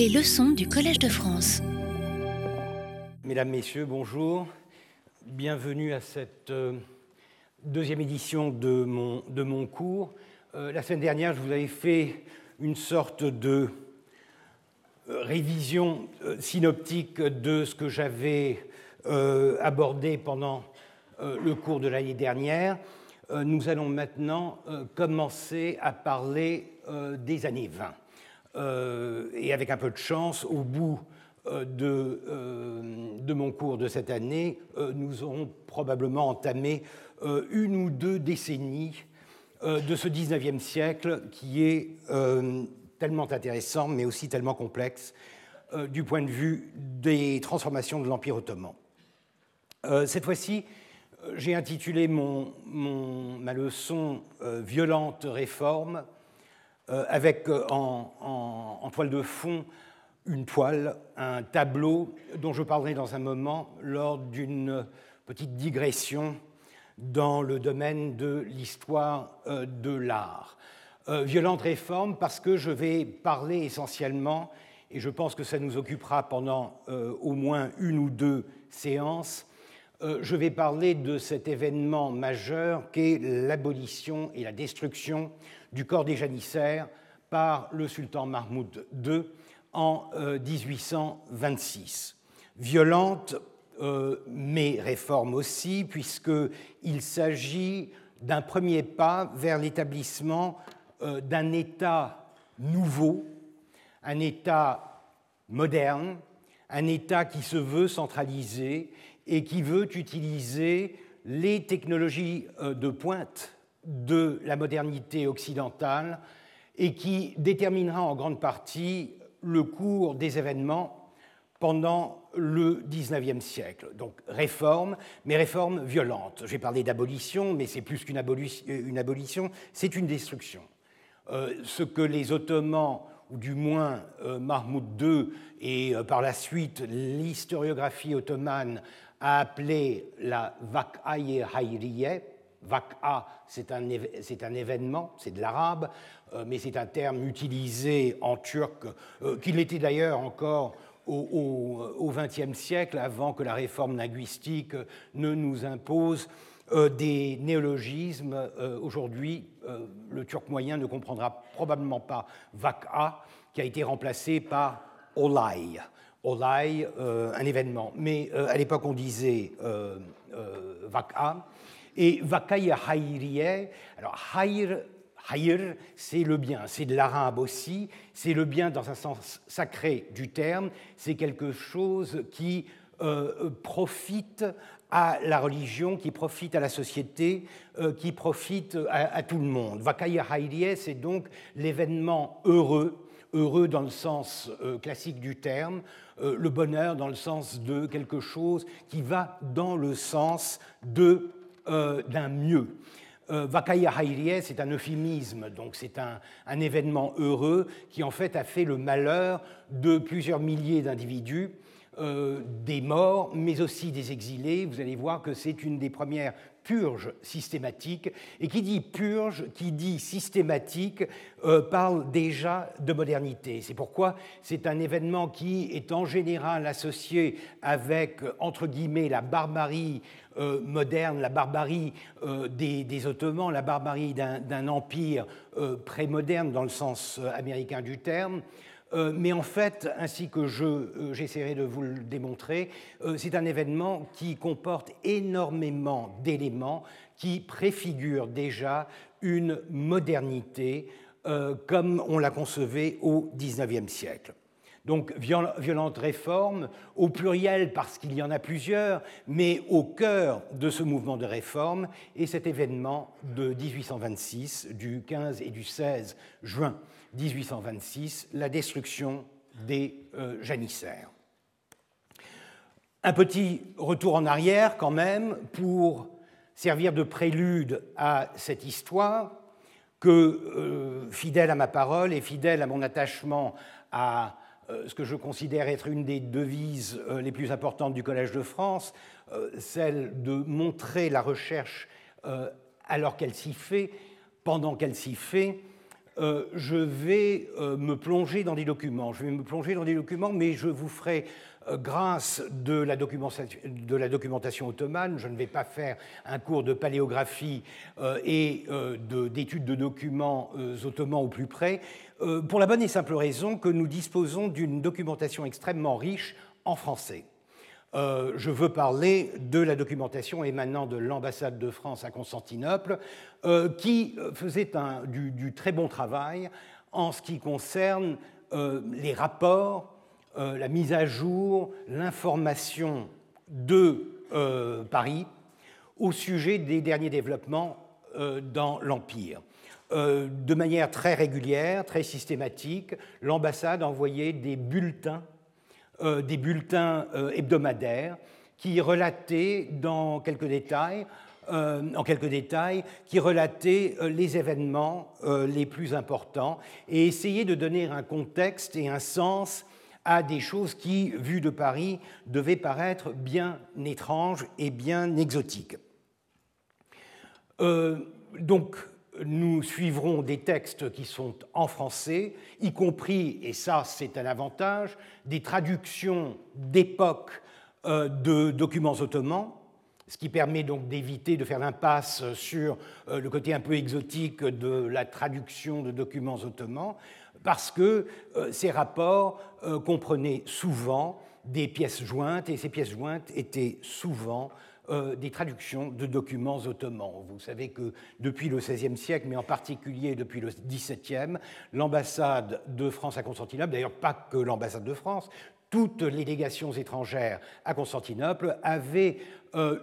Les leçons du Collège de France. Mesdames, Messieurs, bonjour. Bienvenue à cette euh, deuxième édition de mon, cours. Euh, la semaine dernière, je vous avais fait une sorte de euh, révision synoptique de ce que j'avais abordé pendant le cours de l'année dernière. Nous allons maintenant commencer à parler des années 20. Et avec un peu de chance, au bout de, de, mon cours de cette année, nous aurons probablement entamé une ou deux décennies de ce 19e siècle qui est tellement intéressant, mais aussi tellement complexe du point de vue des transformations de l'Empire ottoman. Cette fois-ci, j'ai intitulé mon, ma leçon Violente réforme, avec en, en, toile de fond une toile, un tableau dont je parlerai dans un moment lors d'une petite digression dans le domaine de l'histoire euh, de l'art. Euh, violente réforme parce que je vais parler essentiellement, et je pense que ça nous occupera pendant euh, au moins une ou deux séances, je vais parler de cet événement majeur qu'est l'abolition et la destruction du corps des janissaires par le sultan Mahmoud II en 1826. Violente euh, mais réforme aussi, puisqu'il s'agit d'un premier pas vers l'établissement euh, d'un État nouveau, un État moderne, un État qui se veut centralisé et qui veut utiliser les technologies euh, de pointe de la modernité occidentale et qui déterminera en grande partie le cours des événements pendant le XIXe siècle. Donc réforme, mais réforme violente. J'ai parlé d'abolition, mais c'est plus qu'une abolition, c'est une destruction. Euh, ce que les Ottomans, ou du moins euh, Mahmoud II, et euh, par la suite l'historiographie ottomane, a appelé la Vak'aye Hayriye. Vak'a, c'est un, un, événement, c'est de l'arabe, mais c'est un terme utilisé en turc, qu'il était d'ailleurs encore au XXe siècle, avant que la réforme linguistique ne nous impose euh, des néologismes. Euh, aujourd'hui, euh, le turc moyen ne comprendra probablement pas vak'a, qui a été remplacé par olay. Olay, un événement. Mais à l'époque, on disait vak'a. Et vakaya hayriye, alors hayr Hayr, c'est le bien, c'est de l'arabe aussi, c'est le bien dans un sens sacré du terme, c'est quelque chose qui euh, profite à la religion, qui profite à la société, euh, qui profite à, tout le monde. Vakaya Hayriye, c'est donc l'événement heureux, heureux dans le sens euh, classique du terme, le bonheur dans le sens de quelque chose qui va dans le sens d'un mieux. Euh, Vakaya Hayriye, c'est un euphémisme, donc c'est un, événement heureux qui en fait a fait le malheur de plusieurs milliers d'individus, euh, des morts, mais aussi des exilés. Vous allez voir que c'est une des premières purges systématiques. Et qui dit purge, qui dit systématique, euh, parle déjà de modernité. C'est pourquoi c'est un événement qui est en général associé avec, entre guillemets, la barbarie euh, moderne, la barbarie euh, des, Ottomans, la barbarie d'un empire euh, prémoderne dans le sens américain du terme. mais en fait, ainsi que j'essaierai de vous le démontrer, c'est un événement qui comporte énormément d'éléments qui préfigurent déjà une modernité comme on la concevait au XIXe siècle. Donc violente réforme, au pluriel parce qu'il y en a plusieurs, mais au cœur de ce mouvement de réforme est cet événement de 1826, du 15 et du 16 juin 1826, la destruction des euh, janissaires. Un petit retour en arrière quand même pour servir de prélude à cette histoire que, euh, fidèle à ma parole et fidèle à mon attachement à ce que je considère être une des devises euh, les plus importantes du Collège de France, euh, celle de montrer la recherche alors qu'elle s'y fait, pendant qu'elle s'y fait, je vais me plonger dans des documents. Je vais me plonger dans des documents, mais je vous ferai euh, grâce de la, documentation ottomane, je ne vais pas faire un cours de paléographie euh, et euh, d'études de, documents ottomans au plus près, pour la bonne et simple raison que nous disposons d'une documentation extrêmement riche en français. je veux parler de la documentation émanant de l'ambassade de France à Constantinople, qui faisait du, très bon travail en ce qui concerne les rapports euh, la mise à jour, l'information de euh, Paris au sujet des derniers développements euh, dans l'Empire. de manière très régulière, très systématique, l'ambassade envoyait des bulletins, des bulletins hebdomadaires qui relataient dans quelques détails qui relataient les événements les plus importants et essayaient de donner un contexte et un sens à des choses qui, vues de Paris, devaient paraître bien étranges et bien exotiques. Euh, donc, nous suivrons des textes qui sont en français, y compris, et ça c'est un avantage, des traductions d'époque euh, de documents ottomans, ce qui permet donc d'éviter de faire l'impasse sur euh, le côté un peu exotique de la traduction de documents ottomans, parce que euh, ces rapports euh, comprenaient souvent des pièces jointes, et ces pièces jointes étaient souvent euh, des traductions de documents ottomans. Vous savez que depuis le XVIe siècle, mais en particulier depuis le XVIIe, l'ambassade de France à Constantinople, d'ailleurs pas que l'ambassade de France, toutes les légations étrangères à Constantinople avaient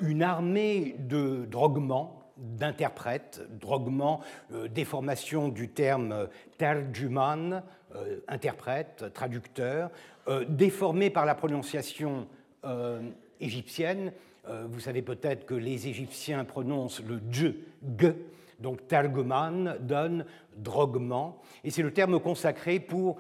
une armée de droguements d'interprète, droguement, euh, déformation du terme euh, terjuman, euh, interprète, traducteur, déformé par la prononciation égyptienne. vous savez peut-être que les Égyptiens prononcent le dj, g, donc terguman donne droguement, et c'est le terme consacré pour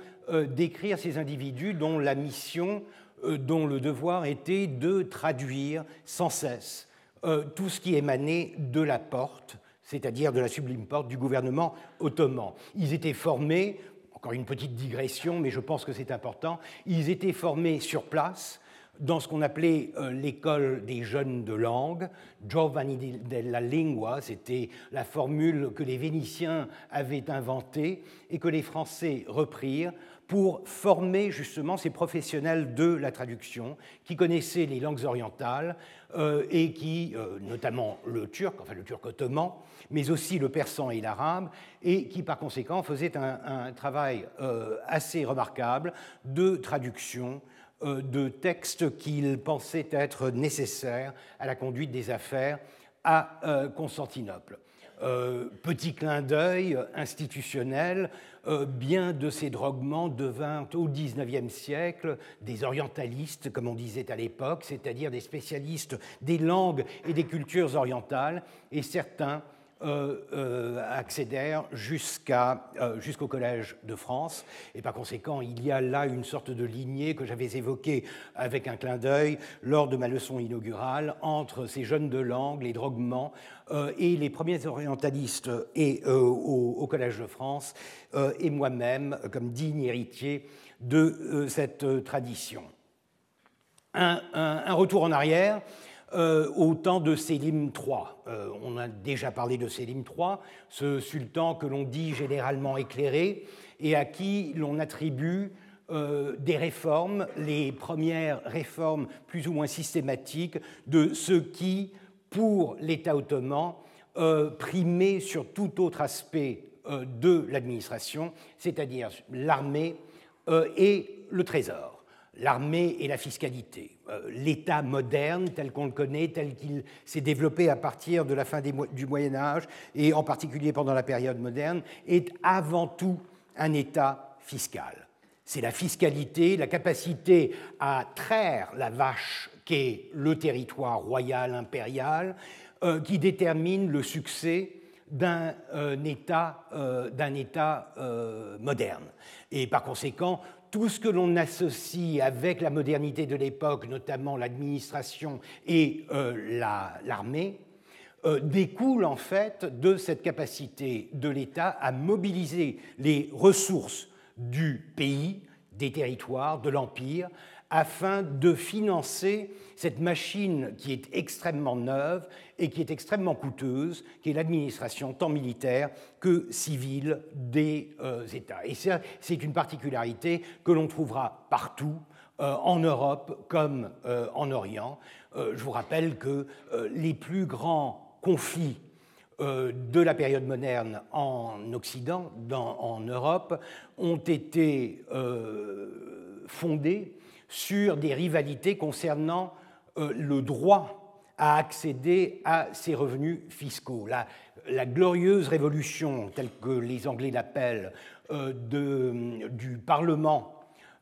décrire ces individus dont la mission, dont le devoir était de traduire sans cesse euh, tout ce qui émanait de la porte, c'est-à-dire de la sublime porte du gouvernement ottoman. Ils étaient formés, encore une petite digression, mais je pense que c'est important, ils étaient formés sur place dans ce qu'on appelait euh, l'école des jeunes de langue, Giovanni della Lingua, c'était la formule que les Vénitiens avaient inventée et que les Français reprirent pour former justement ces professionnels de la traduction qui connaissaient les langues orientales euh, et qui, euh, notamment le turc, enfin le turc ottoman, mais aussi le persan et l'arabe, et qui par conséquent faisaient un, travail euh, assez remarquable de traduction de textes qu'ils pensaient être nécessaires à la conduite des affaires à Constantinople. petit clin d'œil institutionnel, bien de ces droguements devinrent au XIXe siècle des orientalistes, comme on disait à l'époque, c'est-à-dire des spécialistes des langues et des cultures orientales, et certains euh, euh, accédèrent euh, jusqu'au Collège de France. Et par conséquent, il y a là une sorte de lignée que j'avais évoquée avec un clin d'œil lors de ma leçon inaugurale entre ces jeunes de langue, les droguements, et les premiers orientalistes au, Collège de France, et moi-même comme digne héritier de cette tradition. un, retour en arrière euh, au temps de Sélim III. Euh, on a déjà parlé de Sélim III, ce sultan que l'on dit généralement éclairé et à qui l'on attribue euh, des réformes, les premières réformes plus ou moins systématiques de ce qui, pour l'État ottoman, primait sur tout autre aspect de l'administration, c'est-à-dire l'armée et le trésor l'armée et la fiscalité. Euh, L'État moderne, tel qu'on le connaît, tel qu'il s'est développé à partir de la fin du Moyen Âge, et en particulier pendant la période moderne, est avant tout un État fiscal. C'est la fiscalité, la capacité à traire la vache qu'est le territoire royal impérial, euh, qui détermine le succès d'un euh, État, état moderne. Et par conséquent, tout ce que l'on associe avec la modernité de l'époque, notamment l'administration et euh, l'armée, découle en fait de cette capacité de l'État à mobiliser les ressources du pays, des territoires, de l'Empire, afin de financer cette machine qui est extrêmement neuve et qui est extrêmement coûteuse, qui est l'administration tant militaire que civile des euh, États. Et c'est une particularité que l'on trouvera partout, euh, en Europe comme euh, en Orient. je vous rappelle que les plus grands conflits de la période moderne en Occident, en Europe, ont été fondés sur des rivalités concernant le droit à accéder à ces revenus fiscaux. La, glorieuse révolution, telle que les Anglais l'appellent, euh, du Parlement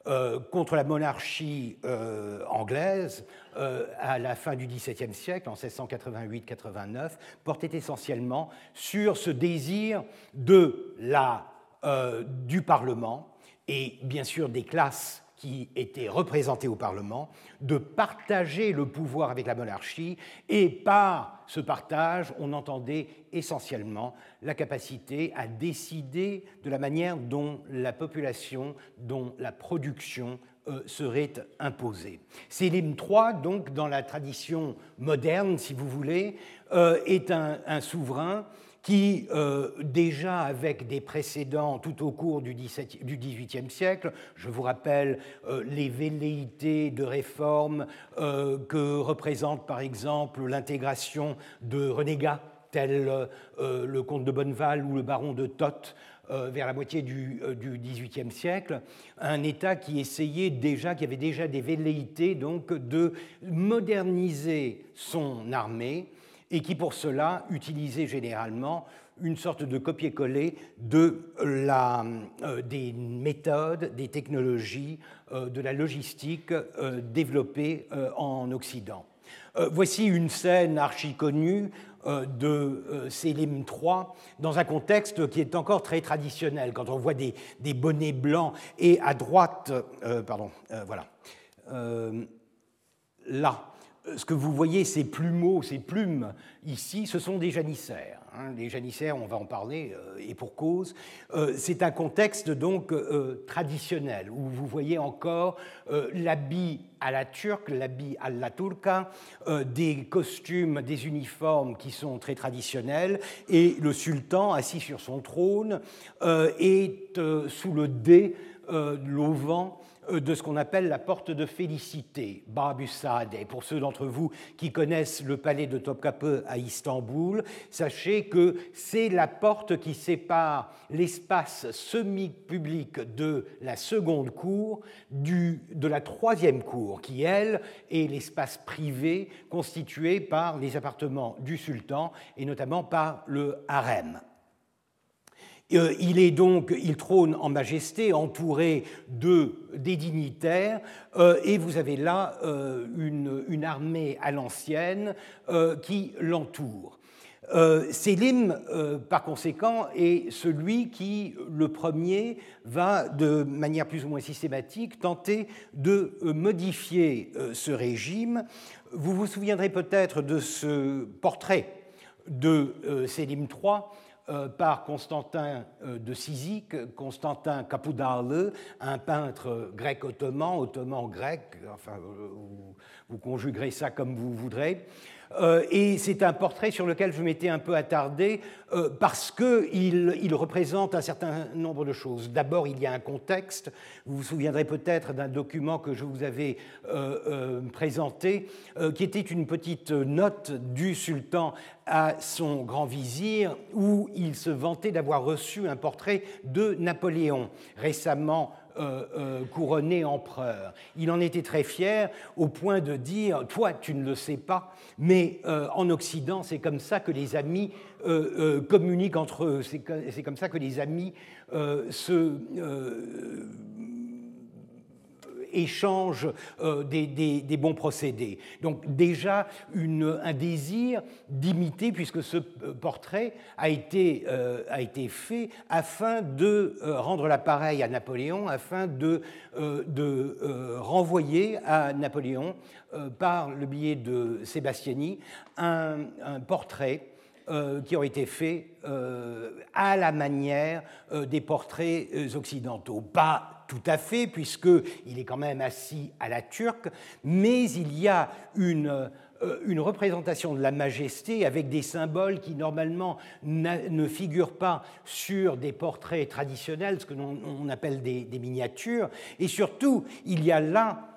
euh, contre la monarchie anglaise à la fin du XVIIe siècle, en 1688-89, portait essentiellement sur ce désir de la, du Parlement et bien sûr des classes qui étaient représentés au Parlement de partager le pouvoir avec la monarchie et par ce partage, on entendait essentiellement la capacité à décider de la manière dont la population, dont la production euh, serait imposée. Sélim III, donc dans la tradition moderne, si vous voulez, euh, est un souverain qui, euh, déjà avec des précédents tout au cours du XVIIIe siècle, je vous rappelle euh, les velléités de réforme euh, que représente par exemple l'intégration de renégats tels le comte de Bonneval ou le baron de Toth vers la moitié du XVIIIe siècle, un État qui essayait déjà, qui avait déjà des velléités donc de moderniser son armée, et qui pour cela utilisait généralement une sorte de copier-coller de la, euh, des méthodes, des technologies, euh, de la logistique euh, développées en Occident. voici une scène archi connue de Sélim III dans un contexte qui est encore très traditionnel, quand on voit des, des bonnets blancs et à droite, pardon, voilà, là, ce que vous voyez, ces plumeaux, ces plumes ici, ce sont des janissaires. Hein. Les janissaires, on va en parler, euh, et pour cause. Euh, c'est un contexte donc euh, traditionnel, où vous voyez encore l'habit à la turque, l'habit à la turca, des costumes, des uniformes qui sont très traditionnels, et le sultan, assis sur son trône, est sous le dé, l'auvent de ce qu'on appelle la porte de félicité, Babusade. Pour ceux d'entre vous qui connaissent le palais de Topkapı à Istanbul, sachez que c'est la porte qui sépare l'espace semi-public de la seconde cour du, de la troisième cour, qui, elle, est l'espace privé constitué par les appartements du sultan et notamment par le harem. Euh, il est donc, il trône en majesté, entouré de des dignitaires, euh, et vous avez là euh, une, armée à l'ancienne qui l'entoure. Sélim, par conséquent, est celui qui, le premier, va de manière plus ou moins systématique tenter de modifier ce régime. Vous vous souviendrez peut-être de ce portrait de Sélim III par Constantin euh, de Cyzique, Constantin Kapoudarle, un peintre grec ottoman, ottoman grec, enfin, euh, vous conjuguerez ça comme vous voudrez, euh, et c'est un portrait sur lequel je m'étais un peu attardé euh, parce qu'il il représente un certain nombre de choses. D'abord, il y a un contexte. Vous vous souviendrez peut-être d'un document que je vous avais euh, présenté, qui était une petite note du sultan à son grand vizir, où il se vantait d'avoir reçu un portrait de Napoléon, récemment euh, euh, couronné empereur. Il en était très fier au point de dire, toi tu ne le sais pas, mais euh, en Occident c'est comme ça que les amis communiquent entre eux, c'est comme ça que les amis se échange des, bons procédés. Donc déjà un désir d'imiter, puisque ce portrait a été, a été fait afin de rendre l'appareil à Napoléon, afin de, de renvoyer à Napoléon, par le biais de Sébastiani, un, portrait euh, qui ont été faits euh, à la manière euh, des portraits occidentaux. Pas tout à fait, puisqu'il est quand même assis à la turque, mais il y a une, une représentation de la majesté avec des symboles qui normalement ne figurent pas sur des portraits traditionnels, ce que l'on appelle des, miniatures, et surtout il y a là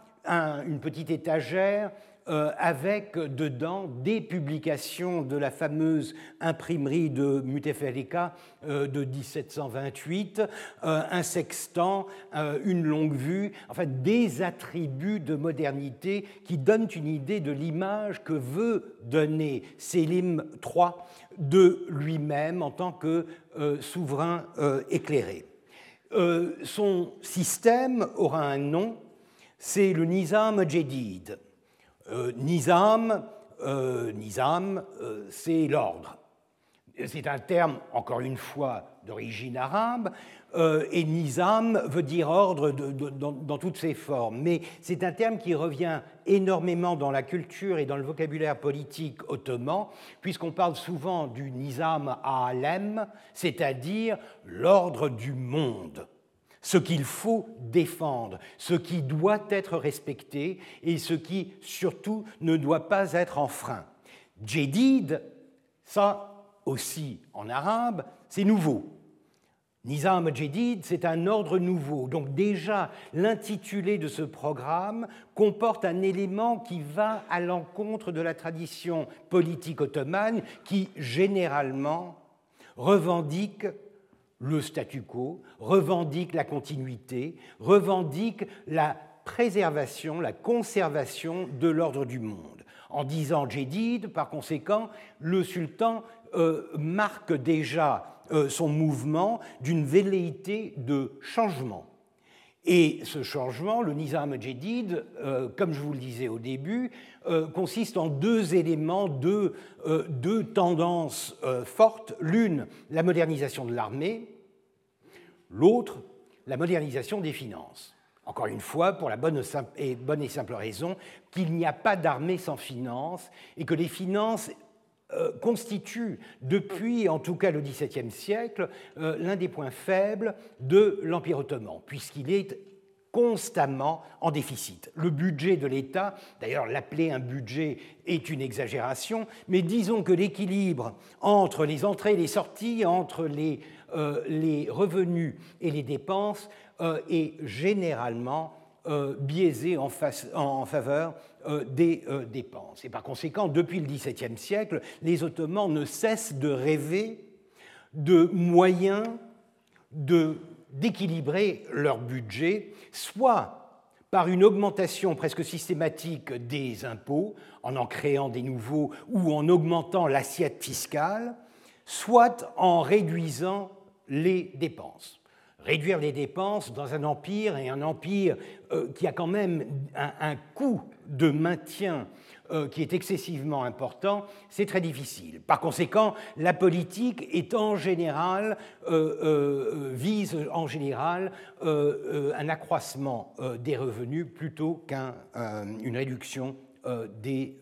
une petite étagère euh, avec dedans des publications de la fameuse imprimerie de Mutefalika euh, de 1728, euh, un sextant, une longue vue, enfin des attributs de modernité qui donnent une idée de l'image que veut donner Sélim III de lui-même en tant que souverain éclairé. son système aura un nom, c'est le Nizam Jedid. Euh, nizam, euh, nizam euh, c'est l'ordre. C'est un terme, encore une fois, d'origine arabe, et nizam veut dire ordre dans, toutes ses formes. Mais c'est un terme qui revient énormément dans la culture et dans le vocabulaire politique ottoman, puisqu'on parle souvent du nizam alem, c'est-à-dire l'ordre du monde ce qu'il faut défendre, ce qui doit être respecté et ce qui surtout ne doit pas être enfreint. Jedid, ça aussi en arabe, c'est nouveau. Nizam Jedid, c'est un ordre nouveau. Donc déjà, l'intitulé de ce programme comporte un élément qui va à l'encontre de la tradition politique ottomane qui, généralement, revendique le statu quo, revendique la continuité, revendique la préservation, la conservation de l'ordre du monde. En disant Jedid, par conséquent, le sultan euh, marque déjà euh, son mouvement d'une velléité de changement. Et ce changement, le Nizam Jedid, euh, comme je vous le disais au début, consiste en deux éléments, deux, deux tendances fortes. L'une, la modernisation de l'armée, l'autre, la modernisation des finances. Encore une fois, pour la bonne et, simple raison qu'il n'y a pas d'armée sans finances et que les finances euh, constituent, depuis en tout cas le XVIIe siècle, euh, l'un des points faibles de l'Empire ottoman, puisqu'il est constamment en déficit. Le budget de l'État, d'ailleurs l'appeler un budget est une exagération, mais disons que l'équilibre entre les entrées et les sorties, entre les euh, revenus et les dépenses euh, est généralement euh, biaisé en, faveur des dépenses. Et par conséquent, depuis le XVIIe siècle, les Ottomans ne cessent de rêver de moyens d'équilibrer leur budget, soit par une augmentation presque systématique des impôts, en en créant des nouveaux ou en augmentant l'assiette fiscale, soit en réduisant les dépenses. Réduire les dépenses dans un empire, et un empire euh, qui a quand même un, coût de maintien euh, qui est excessivement important, c'est très difficile. Par conséquent, la politique en général, euh, vise en général un accroissement des revenus plutôt qu'une réduction des,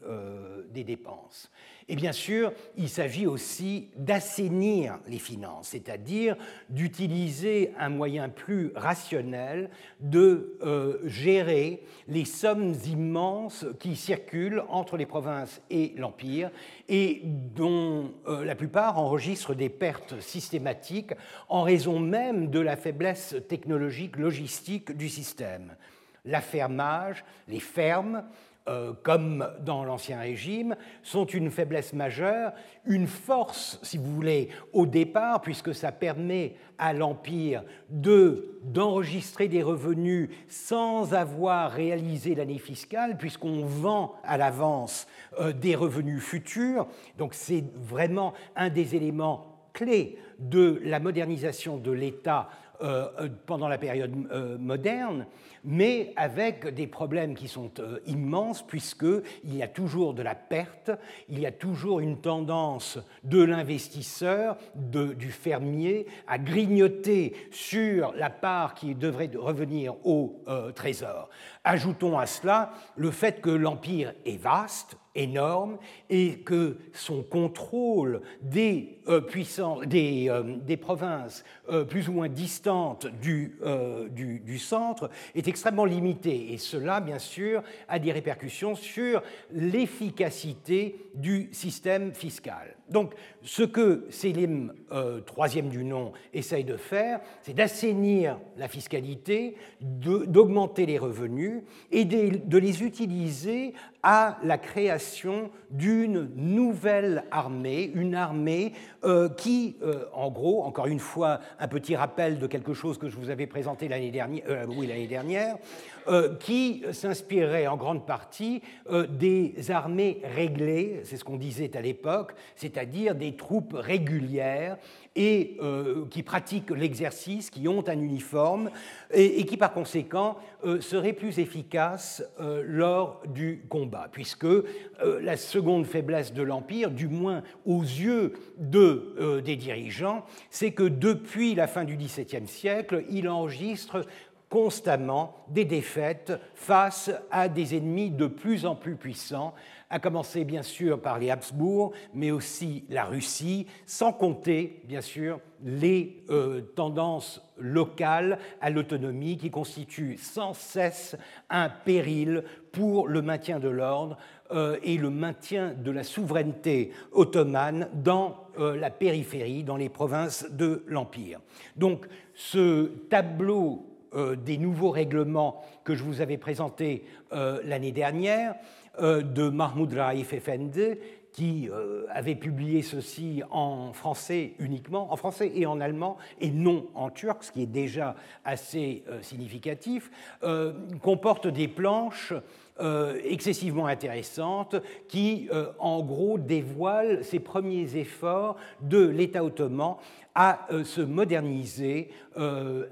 des dépenses. Et bien sûr, il s'agit aussi d'assainir les finances, c'est-à-dire d'utiliser un moyen plus rationnel de euh, gérer les sommes immenses qui circulent entre les provinces et l'Empire et dont euh, la plupart enregistrent des pertes systématiques en raison même de la faiblesse technologique, logistique du système. L'affermage, les fermes, euh, comme dans l'Ancien Régime, sont une faiblesse majeure, une force, si vous voulez, au départ, puisque ça permet à l'Empire de, d'enregistrer des revenus sans avoir réalisé l'année fiscale, puisqu'on vend à l'avance euh, des revenus futurs. Donc c'est vraiment un des éléments clés de la modernisation de l'État pendant la période moderne, mais avec des problèmes qui sont immenses, puisqu'il y a toujours de la perte, il y a toujours une tendance de l'investisseur, du fermier, à grignoter sur la part qui devrait revenir au trésor. Ajoutons à cela le fait que l'Empire est vaste, énorme et que son contrôle des, euh, euh, provinces euh, plus ou moins distantes du, du, du, centre est extrêmement limité. Et cela, bien sûr, a des répercussions sur l'efficacité du système fiscal. Donc, ce que Selim, troisième du nom, essaye de faire, c'est d'assainir la fiscalité, d'augmenter les revenus et de les utiliser à la création d'une nouvelle armée, une armée euh, qui, euh, en gros, encore une fois, un petit rappel de quelque chose que je vous avais présenté euh, l'année dernière qui s'inspirait en grande partie des armées réglées, c'est ce qu'on disait à l'époque, c'est-à-dire des troupes régulières et qui pratiquent l'exercice, qui ont un uniforme et, qui par conséquent seraient plus efficaces lors du combat, puisque la seconde faiblesse de l'Empire, du moins aux yeux de, euh, des dirigeants, c'est que depuis la fin du XVIIe siècle, il enregistre constamment des défaites face à des ennemis de plus en plus puissants, à commencer bien sûr par les Habsbourg, mais aussi la Russie, sans compter bien sûr les euh, tendances locales à l'autonomie qui constituent sans cesse un péril pour le maintien de l'ordre euh, et le maintien de la souveraineté ottomane dans euh, la périphérie, dans les provinces de l'Empire. Donc ce tableau des nouveaux règlements que je vous avais présenté l'année dernière de Mahmoud Raif Effendi qui euh, avait publié ceci en français uniquement, en français et en allemand, et non en turc, ce qui est déjà assez euh, significatif, euh, comporte des planches excessivement intéressantes qui, en gros, dévoilent ces premiers efforts de l'État ottoman à se moderniser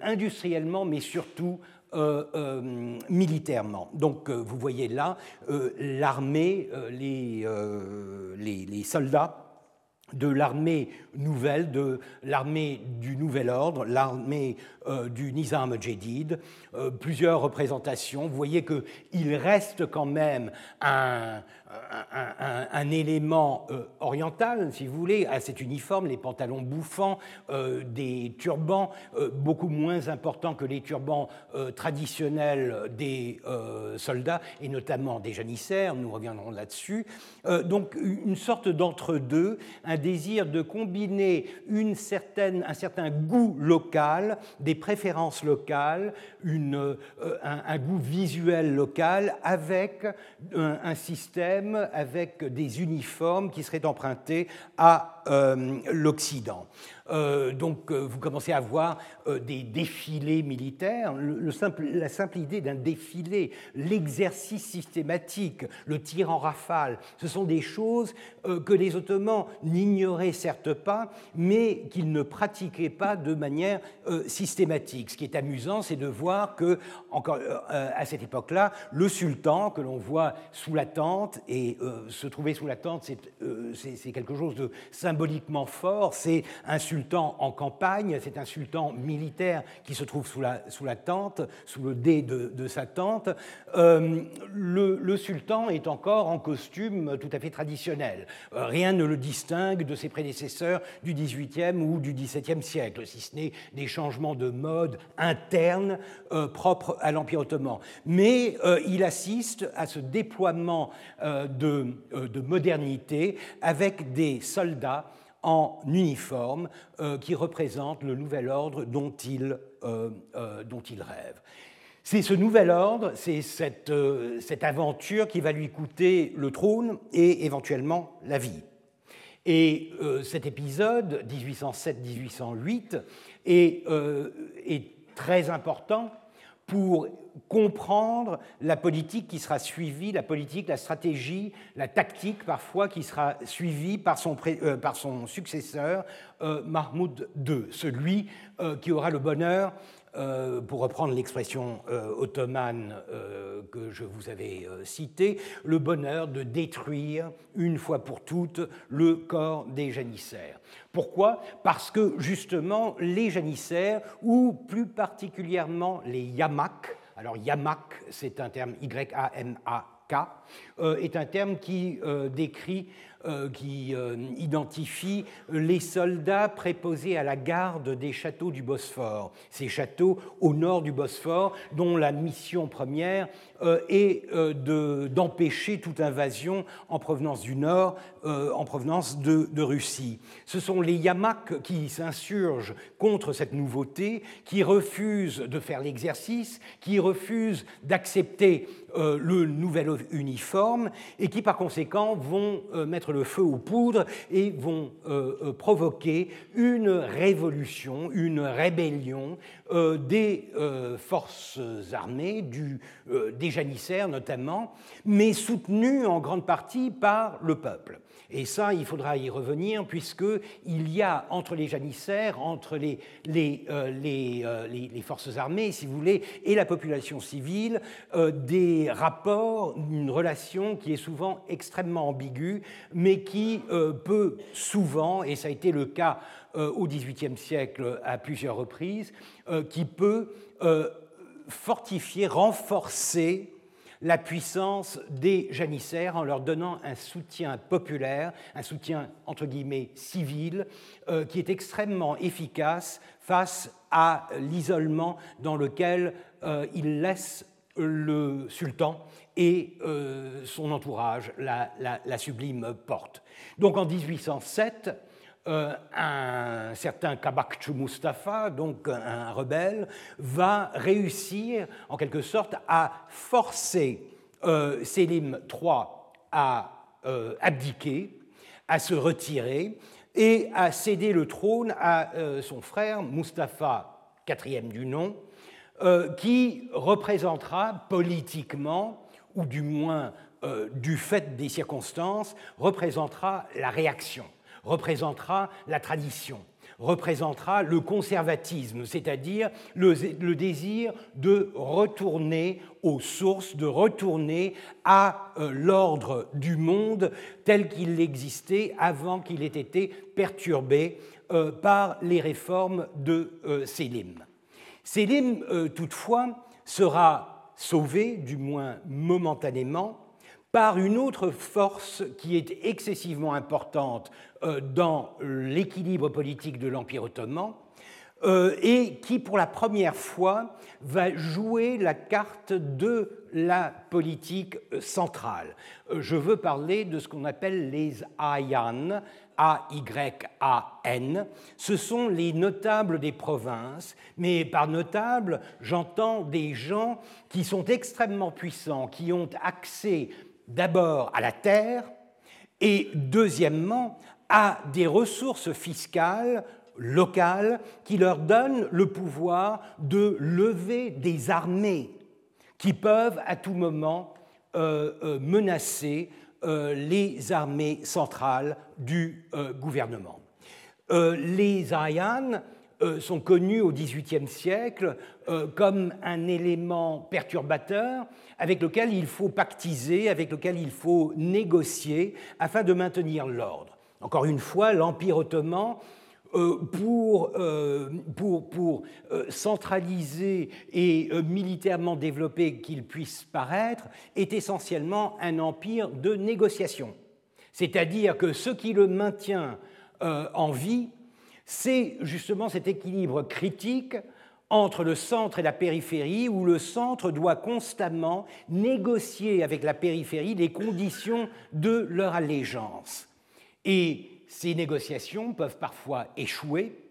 industriellement, mais surtout euh, euh, militairement. Donc euh, vous voyez là l'armée, les, les, les, soldats de l'armée nouvelle, de l'armée du Nouvel Ordre, l'armée du Nizam Jedid, plusieurs représentations. Vous voyez qu'il reste quand même un, un, élément euh, oriental, si vous voulez, à cet uniforme, les pantalons bouffants, euh, des turbans euh, beaucoup moins importants que les turbans traditionnels des soldats, et notamment des janissaires, nous reviendrons là-dessus. donc une sorte d'entre-deux, un désir de combiner une certaine, un certain goût local, des préférences locales, une, un, goût visuel local, avec un système avec des uniformes qui seraient empruntés à euh, l'Occident. Euh, donc euh, vous commencez à voir des défilés militaires. La simple idée d'un défilé, l'exercice systématique, le tir en rafale, ce sont des choses que les Ottomans n'ignoraient certes pas, mais qu'ils ne pratiquaient pas de manière systématique. Ce qui est amusant, c'est de voir que, encore à cette époque-là, le sultan que l'on voit sous la tente, et se trouver sous la tente, c'est quelque chose de symboliquement fort, c'est un sultan en campagne, c'est un sultan militaire qui se trouve sous la, tente, sous le dé de, sa tente. Euh, le, sultan est encore en costume tout à fait traditionnel. Euh, rien ne le distingue de ses prédécesseurs du XVIIIe ou du XVIIe siècle, si ce n'est des changements de mode internes euh, propres à l'Empire ottoman. Mais il assiste à ce déploiement de modernité avec des soldats en uniforme euh, qui représente le nouvel ordre dont il, euh, euh, dont il rêve. C'est ce nouvel ordre, c'est cette, cette, aventure qui va lui coûter le trône et éventuellement la vie. Et cet épisode, 1807-1808, est, est, très important pour comprendre la politique qui sera suivie, la politique, la stratégie, la tactique parfois qui sera suivie par son, euh, successeur, euh, Mahmoud II, celui euh, qui aura le bonheur euh, pour reprendre l'expression euh, ottomane euh, que je vous avais citée, le bonheur de détruire une fois pour toutes le corps des janissaires. Pourquoi? Parce que justement les janissaires, ou plus particulièrement les yamaks, alors yamak c'est un terme Y-A-M-A-K, est un terme qui décrit qui euh, identifie les soldats préposés à la garde des châteaux du Bosphore, ces châteaux au nord du Bosphore, dont la mission première euh, est d'empêcher toute invasion en provenance du nord, en provenance de, de, Russie. Ce sont les Yamaks qui s'insurgent contre cette nouveauté, qui refusent de faire l'exercice, qui refusent d'accepter le nouvel uniforme et qui par conséquent vont mettre le feu aux poudres et vont euh, euh, provoquer une révolution, une rébellion euh, des forces armées, du, des janissaires notamment, mais soutenues en grande partie par le peuple. Et ça, il faudra y revenir, puisqu'il y a entre les janissaires, entre les, les, les, forces armées, si vous voulez, et la population civile, des rapports, une relation qui est souvent extrêmement ambiguë, mais qui euh, peut souvent, et ça a été le cas euh, au XVIIIe siècle à plusieurs reprises, euh, qui peut fortifier, renforcer la puissance des janissaires en leur donnant un soutien populaire, un soutien entre guillemets civil, qui est extrêmement efficace face à l'isolement dans lequel ils laissent le sultan et euh, son entourage, la, sublime porte. Donc en 1807, euh, un certain Kabakçı Mustafa, donc un rebelle, va réussir en quelque sorte à forcer euh, Sélim III à abdiquer, à se retirer et à céder le trône à son frère Mustafa, quatrième du nom, qui représentera politiquement ou du moins euh, du fait des circonstances, représentera la réaction, représentera la tradition, représentera le conservatisme, c'est-à-dire le, désir de retourner aux sources, de retourner à euh, l'ordre du monde tel qu'il existait avant qu'il ait été perturbé euh, par les réformes de Sélim. Sélim, toutefois, sera sauvé, du moins momentanément, par une autre force qui est excessivement importante euh, dans l'équilibre politique de l'Empire ottoman euh, et qui, pour la première fois, va jouer la carte de la politique centrale. Euh, je veux parler de ce qu'on appelle les Ayan, a-Y-A-N, ce sont les notables des provinces, mais par notables, j'entends des gens qui sont extrêmement puissants, qui ont accès d'abord à la terre et deuxièmement à des ressources fiscales locales qui leur donnent le pouvoir de lever des armées qui peuvent à tout moment euh, euh, menacer euh, les armées centrales du gouvernement. Les Ayans sont connus au XVIIIe siècle comme un élément perturbateur avec lequel il faut pactiser, avec lequel il faut négocier afin de maintenir l'ordre. Encore une fois, l'Empire ottoman euh, pour, euh, euh, centraliser et militairement développer qu'il puisse paraître, est essentiellement un empire de négociation. C'est-à-dire que ce qui le maintient en vie, c'est justement cet équilibre critique entre le centre et la périphérie, où le centre doit constamment négocier avec la périphérie les conditions de leur allégeance. Et ces négociations peuvent parfois échouer.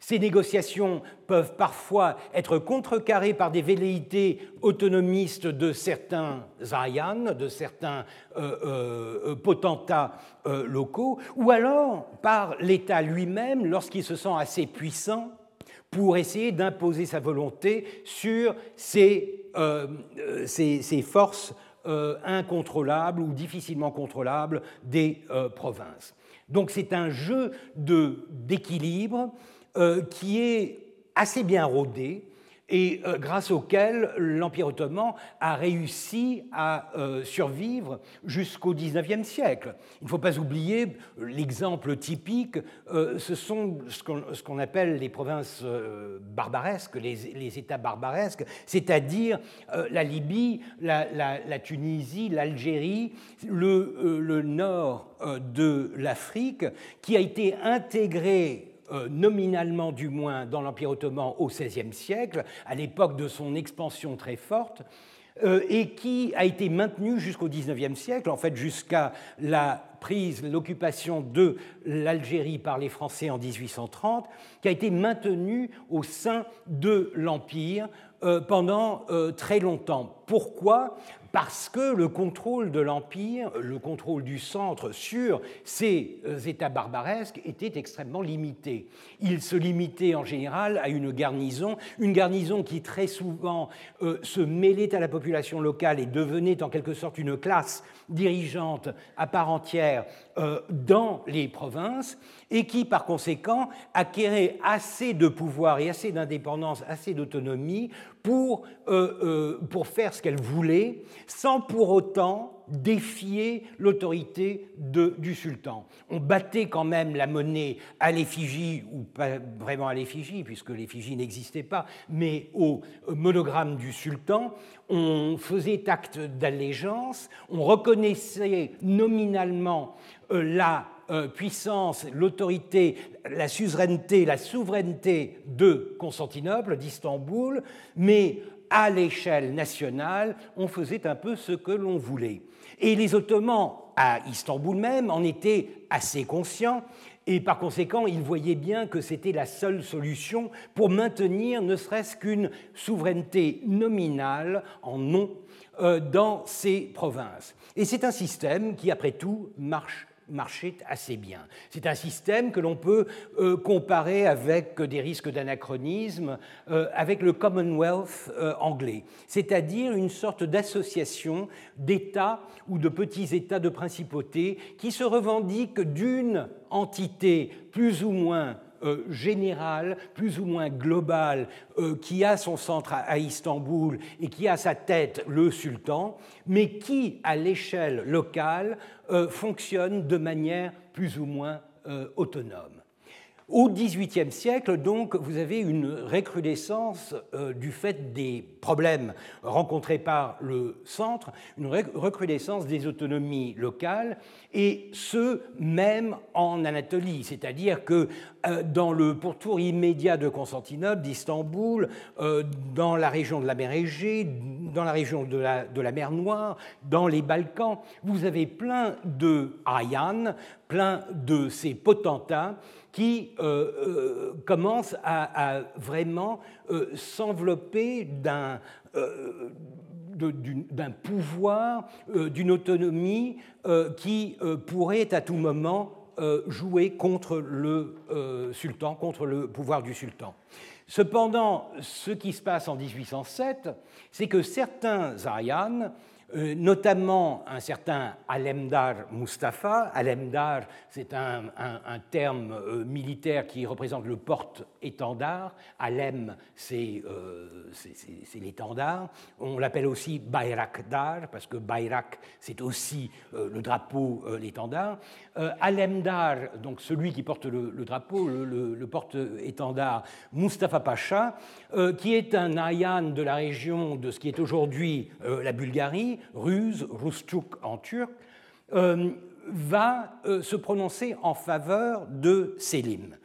Ces négociations peuvent parfois être contrecarrées par des velléités autonomistes de certains Zayan, de certains euh, euh, potentats euh, locaux, ou alors par l'État lui-même lorsqu'il se sent assez puissant pour essayer d'imposer sa volonté sur ces, forces incontrôlables ou difficilement contrôlables des provinces. Donc c'est un jeu d'équilibre qui est assez bien rodé et euh, grâce auquel l'Empire ottoman a réussi à euh, survivre jusqu'au XIXe siècle. Il ne faut pas oublier l'exemple typique, euh, ce sont ce qu'on appelle les provinces barbaresques, les, États barbaresques, c'est-à-dire la Libye, la, Tunisie, l'Algérie, le, le, nord de l'Afrique, qui a été intégré euh, nominalement du moins dans l'Empire ottoman au XVIe siècle, à l'époque de son expansion très forte, euh, et qui a été maintenu jusqu'au XIXe siècle, en fait jusqu'à la prise, l'occupation de l'Algérie par les Français en 1830, qui a été maintenu au sein de l'Empire euh, pendant très longtemps. Pourquoi? Parce que le contrôle de l'Empire, le contrôle du centre sur ces euh, États barbaresques était extrêmement limité. Il se limitait en général à une garnison, une garnison qui très souvent euh, se mêlait à la population locale et devenait en quelque sorte une classe dirigeante à part entière euh, dans les provinces, et qui par conséquent acquérait assez de pouvoir et assez d'indépendance, assez d'autonomie pour, euh, euh, pour faire ce qu'elle voulait, sans pour autant défier l'autorité du sultan. On battait quand même la monnaie à l'effigie, ou pas vraiment à l'effigie, puisque l'effigie n'existait pas, mais au monogramme du sultan. On faisait acte d'allégeance, on reconnaissait nominalement euh, la euh, puissance, l'autorité, la suzeraineté, la souveraineté de Constantinople, d'Istanbul, mais à l'échelle nationale, on faisait un peu ce que l'on voulait. Et les Ottomans, à Istanbul même, en étaient assez conscients, et par conséquent, ils voyaient bien que c'était la seule solution pour maintenir ne serait-ce qu'une souveraineté nominale en nom euh, dans ces provinces. Et c'est un système qui, après tout, marche marchait assez bien. C'est un système que l'on peut euh, comparer avec des risques d'anachronisme euh, avec le Commonwealth euh, anglais, c'est-à-dire une sorte d'association d'États ou de petits États de principauté qui se revendiquent d'une entité plus ou moins euh, général, plus ou moins global, euh, qui a son centre à, Istanbul et qui a sa tête le sultan, mais qui, à l'échelle locale, euh, fonctionne de manière plus ou moins autonome. Au XVIIIe siècle, donc, vous avez une recrudescence euh, du fait des problèmes rencontrés par le centre, une recrudescence des autonomies locales, et ce, même en Anatolie. C'est-à-dire que euh, dans le pourtour immédiat de Constantinople, d'Istanbul, euh, dans la région de la mer Égée, dans la région de la, de la mer Noire, dans les Balkans, vous avez plein de Ayan, plein de ces potentats qui euh, euh, commence à, vraiment euh, s'envelopper d'un pouvoir, d'une autonomie qui pourrait à tout moment jouer contre le sultan, contre le pouvoir du sultan. Cependant, ce qui se passe en 1807, c'est que certains Arianes euh, notamment un certain Alemdar Mustafa. Alemdar, c'est un, terme euh, militaire qui représente le porte-étendard. Alem, euh, c'est l'étendard. On l'appelle aussi Bayrakdar, parce que Bayrak, c'est aussi le drapeau, l'étendard. Alemdar, donc celui qui porte le, drapeau, le, porte-étendard, Mustafa Pacha, qui est un ayan de la région de ce qui est aujourd'hui la Bulgarie, Ruse, Rustuk en turc, euh, va euh, se prononcer en faveur de Selim,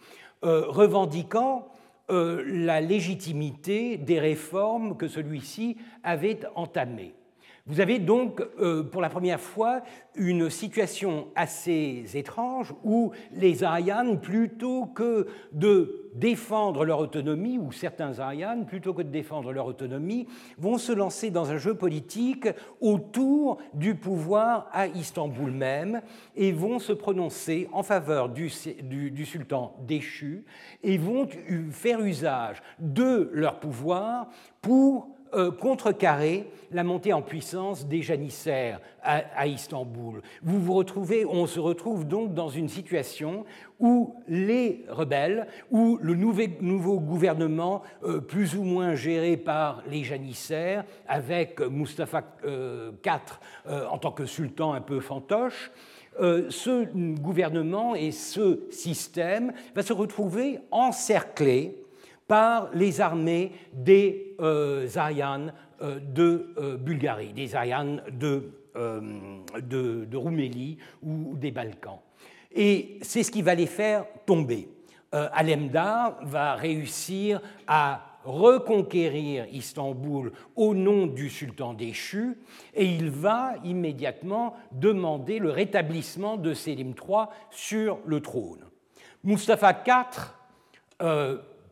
euh, revendiquant la légitimité des réformes que celui-ci avait entamées. Vous avez donc euh, pour la première fois une situation assez étrange où les Arianes, plutôt que de défendre leur autonomie, ou certains Arianes, plutôt que de défendre leur autonomie, vont se lancer dans un jeu politique autour du pouvoir à Istanbul même et vont se prononcer en faveur du, du sultan déchu et vont faire usage de leur pouvoir pour euh, contrecarrer la montée en puissance des janissaires à, Istanbul. Vous vous retrouvez, on se retrouve donc dans une situation où les rebelles, où le nouveau gouvernement, euh, plus ou moins géré par les janissaires, avec Mustafa IV euh, en tant que sultan un peu fantoche, ce gouvernement et ce système va se retrouver encerclé par les armées des euh, euh de euh, Bulgarie, des Arianes de, euh, de, de, Roumélie ou des Balkans. Et c'est ce qui va les faire tomber. Alemdar va réussir à reconquérir Istanbul au nom du sultan déchu et il va immédiatement demander le rétablissement de Selim III sur le trône. Mustapha IV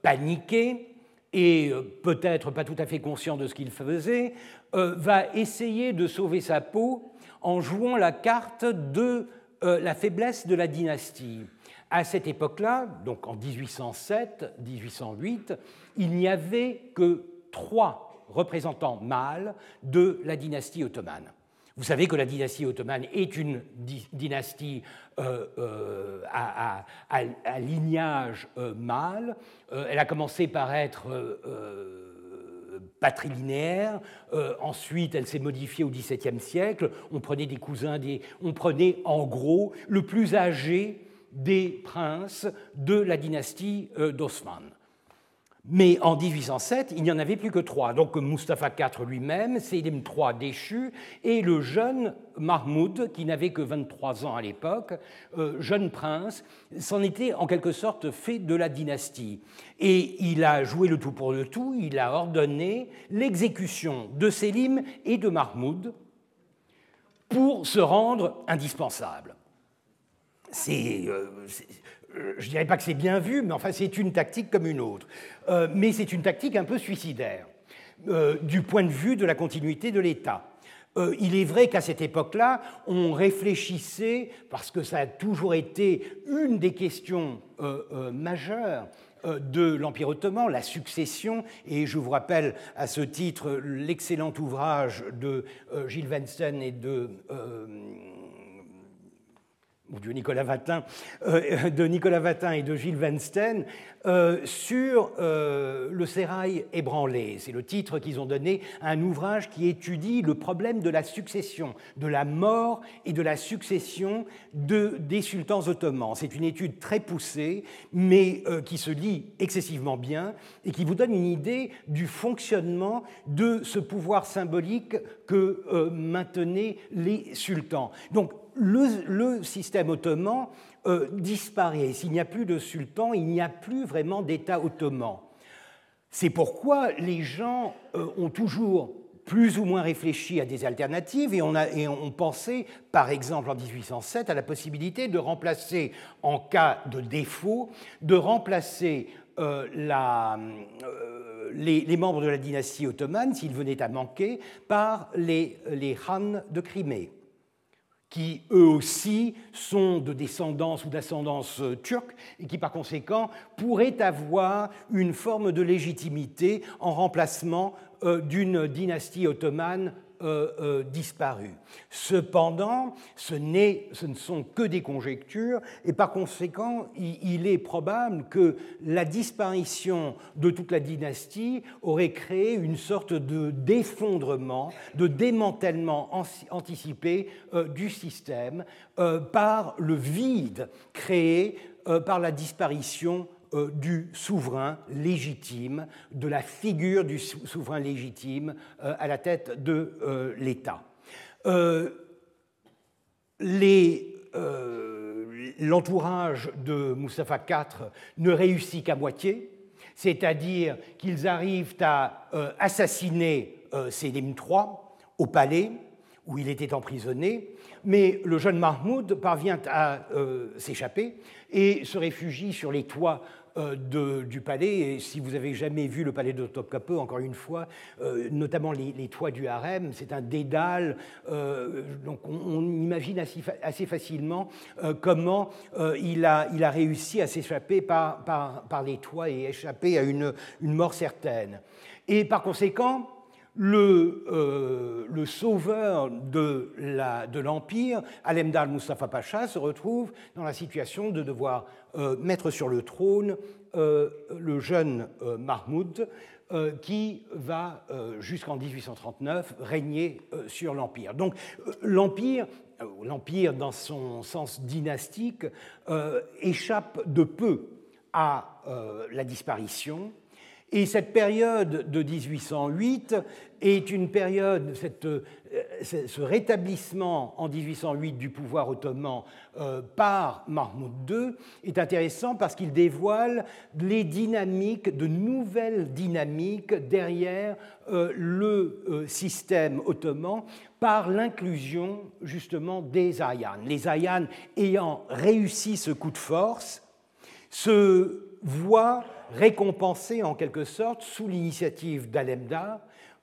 paniqué et euh, peut-être pas tout à fait conscient de ce qu'il faisait, euh, va essayer de sauver sa peau en jouant la carte de euh, la faiblesse de la dynastie. À cette époque-là, donc en 1807-1808, il n'y avait que trois représentants mâles de la dynastie ottomane. Vous savez que la dynastie ottomane est une dynastie euh, euh, à, lignage euh, mâle. elle a commencé par être patrilinéaire, ensuite elle s'est modifiée au XVIIe siècle. On prenait des cousins, des, on prenait en gros le plus âgé des princes de la dynastie d'Osman. Mais en 1807, il n'y en avait plus que trois. Donc Mustapha IV lui-même, Selim III déchu, et le jeune Mahmoud, qui n'avait que 23 ans à l'époque, euh, jeune prince, s'en était en quelque sorte fait de la dynastie. Et il a joué le tout pour le tout, il a ordonné l'exécution de Selim et de Mahmoud pour se rendre indispensable. C'est euh, je ne dirais pas que c'est bien vu, mais enfin c'est une tactique comme une autre. Euh, mais c'est une tactique un peu suicidaire euh, du point de vue de la continuité de l'État. il est vrai qu'à cette époque-là, on réfléchissait, parce que ça a toujours été une des questions majeures de l'Empire ottoman, la succession, et je vous rappelle à ce titre l'excellent ouvrage de Gilles Wensten et de de Nicolas Vatin, euh, de Nicolas Vatin et de Gilles Wensten euh, sur euh, le sérail ébranlé. C'est le titre qu'ils ont donné à un ouvrage qui étudie le problème de la succession, de la mort et de la succession de, des sultans ottomans. C'est une étude très poussée, mais qui se lit excessivement bien et qui vous donne une idée du fonctionnement de ce pouvoir symbolique que maintenaient les sultans. Donc le, système ottoman euh, disparaît. S'il n'y a plus de sultan, il n'y a plus vraiment d'État ottoman. C'est pourquoi les gens euh, ont toujours plus ou moins réfléchi à des alternatives et on, a, et on pensait, par exemple en 1807, à la possibilité de remplacer, en cas de défaut, de remplacer euh, la, les, les, membres de la dynastie ottomane, s'ils venaient à manquer, par les, les de Crimée qui eux aussi sont de descendance ou d'ascendance euh, turque et qui par conséquent pourraient avoir une forme de légitimité en remplacement euh, d'une dynastie ottomane euh, euh, disparu. Cependant, ce, ce, ne sont que des conjectures et par conséquent, il, est probable que la disparition de toute la dynastie aurait créé une sorte de d'effondrement, de démantèlement anticipé euh, du système par le vide créé par la disparition du souverain légitime, de la figure du souverain légitime euh, à la tête de euh, l'État. L'entourage de Mustafa IV ne réussit qu'à moitié, c'est-à-dire qu'ils arrivent à assassiner Selim III au palais où il était emprisonné, mais le jeune Mahmoud parvient à s'échapper et se réfugie sur les toits euh, du palais. Et si vous avez jamais vu le palais de Topkapi, encore une fois, euh, notamment les, toits du harem, c'est un dédale. Euh, donc on, imagine assez, facilement comment il, a, réussi à s'échapper par, les toits et échapper à une, une mort certaine. Et par conséquent, le, euh, le, sauveur de l'Empire, de Alemdar Mustafa Pacha, se retrouve dans la situation de devoir euh, mettre sur le trône euh, le jeune Mahmoud, qui va jusqu'en 1839 régner sur l'Empire. Donc l'Empire, l'Empire dans son sens dynastique, échappe de peu à la disparition et cette période de 1808 est une période, euh, ce rétablissement en 1808 du pouvoir ottoman euh, par Mahmoud II est intéressant parce qu'il dévoile les dynamiques, de nouvelles dynamiques derrière euh, le système ottoman par l'inclusion justement des Ayanes. Les Ayanes ayant réussi ce coup de force se voient récompensé en quelque sorte sous l'initiative d'Alemdar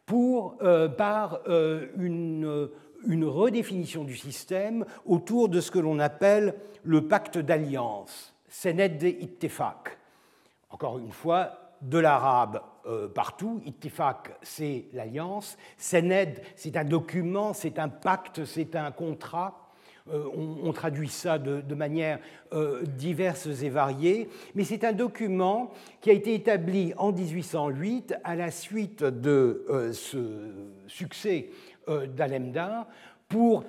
pour, euh, par euh, une, une, redéfinition du système autour de ce que l'on appelle le pacte d'alliance, Sened Ittifaq. Encore une fois, de l'arabe euh, partout. Ittifaq, c'est l'alliance. Sened, c'est un document, c'est un pacte, c'est un contrat. Euh, on, traduit ça de, manière euh, diverses et variées, mais c'est un document qui a été établi en 1808 à la suite de euh, ce succès d'Alemdar pour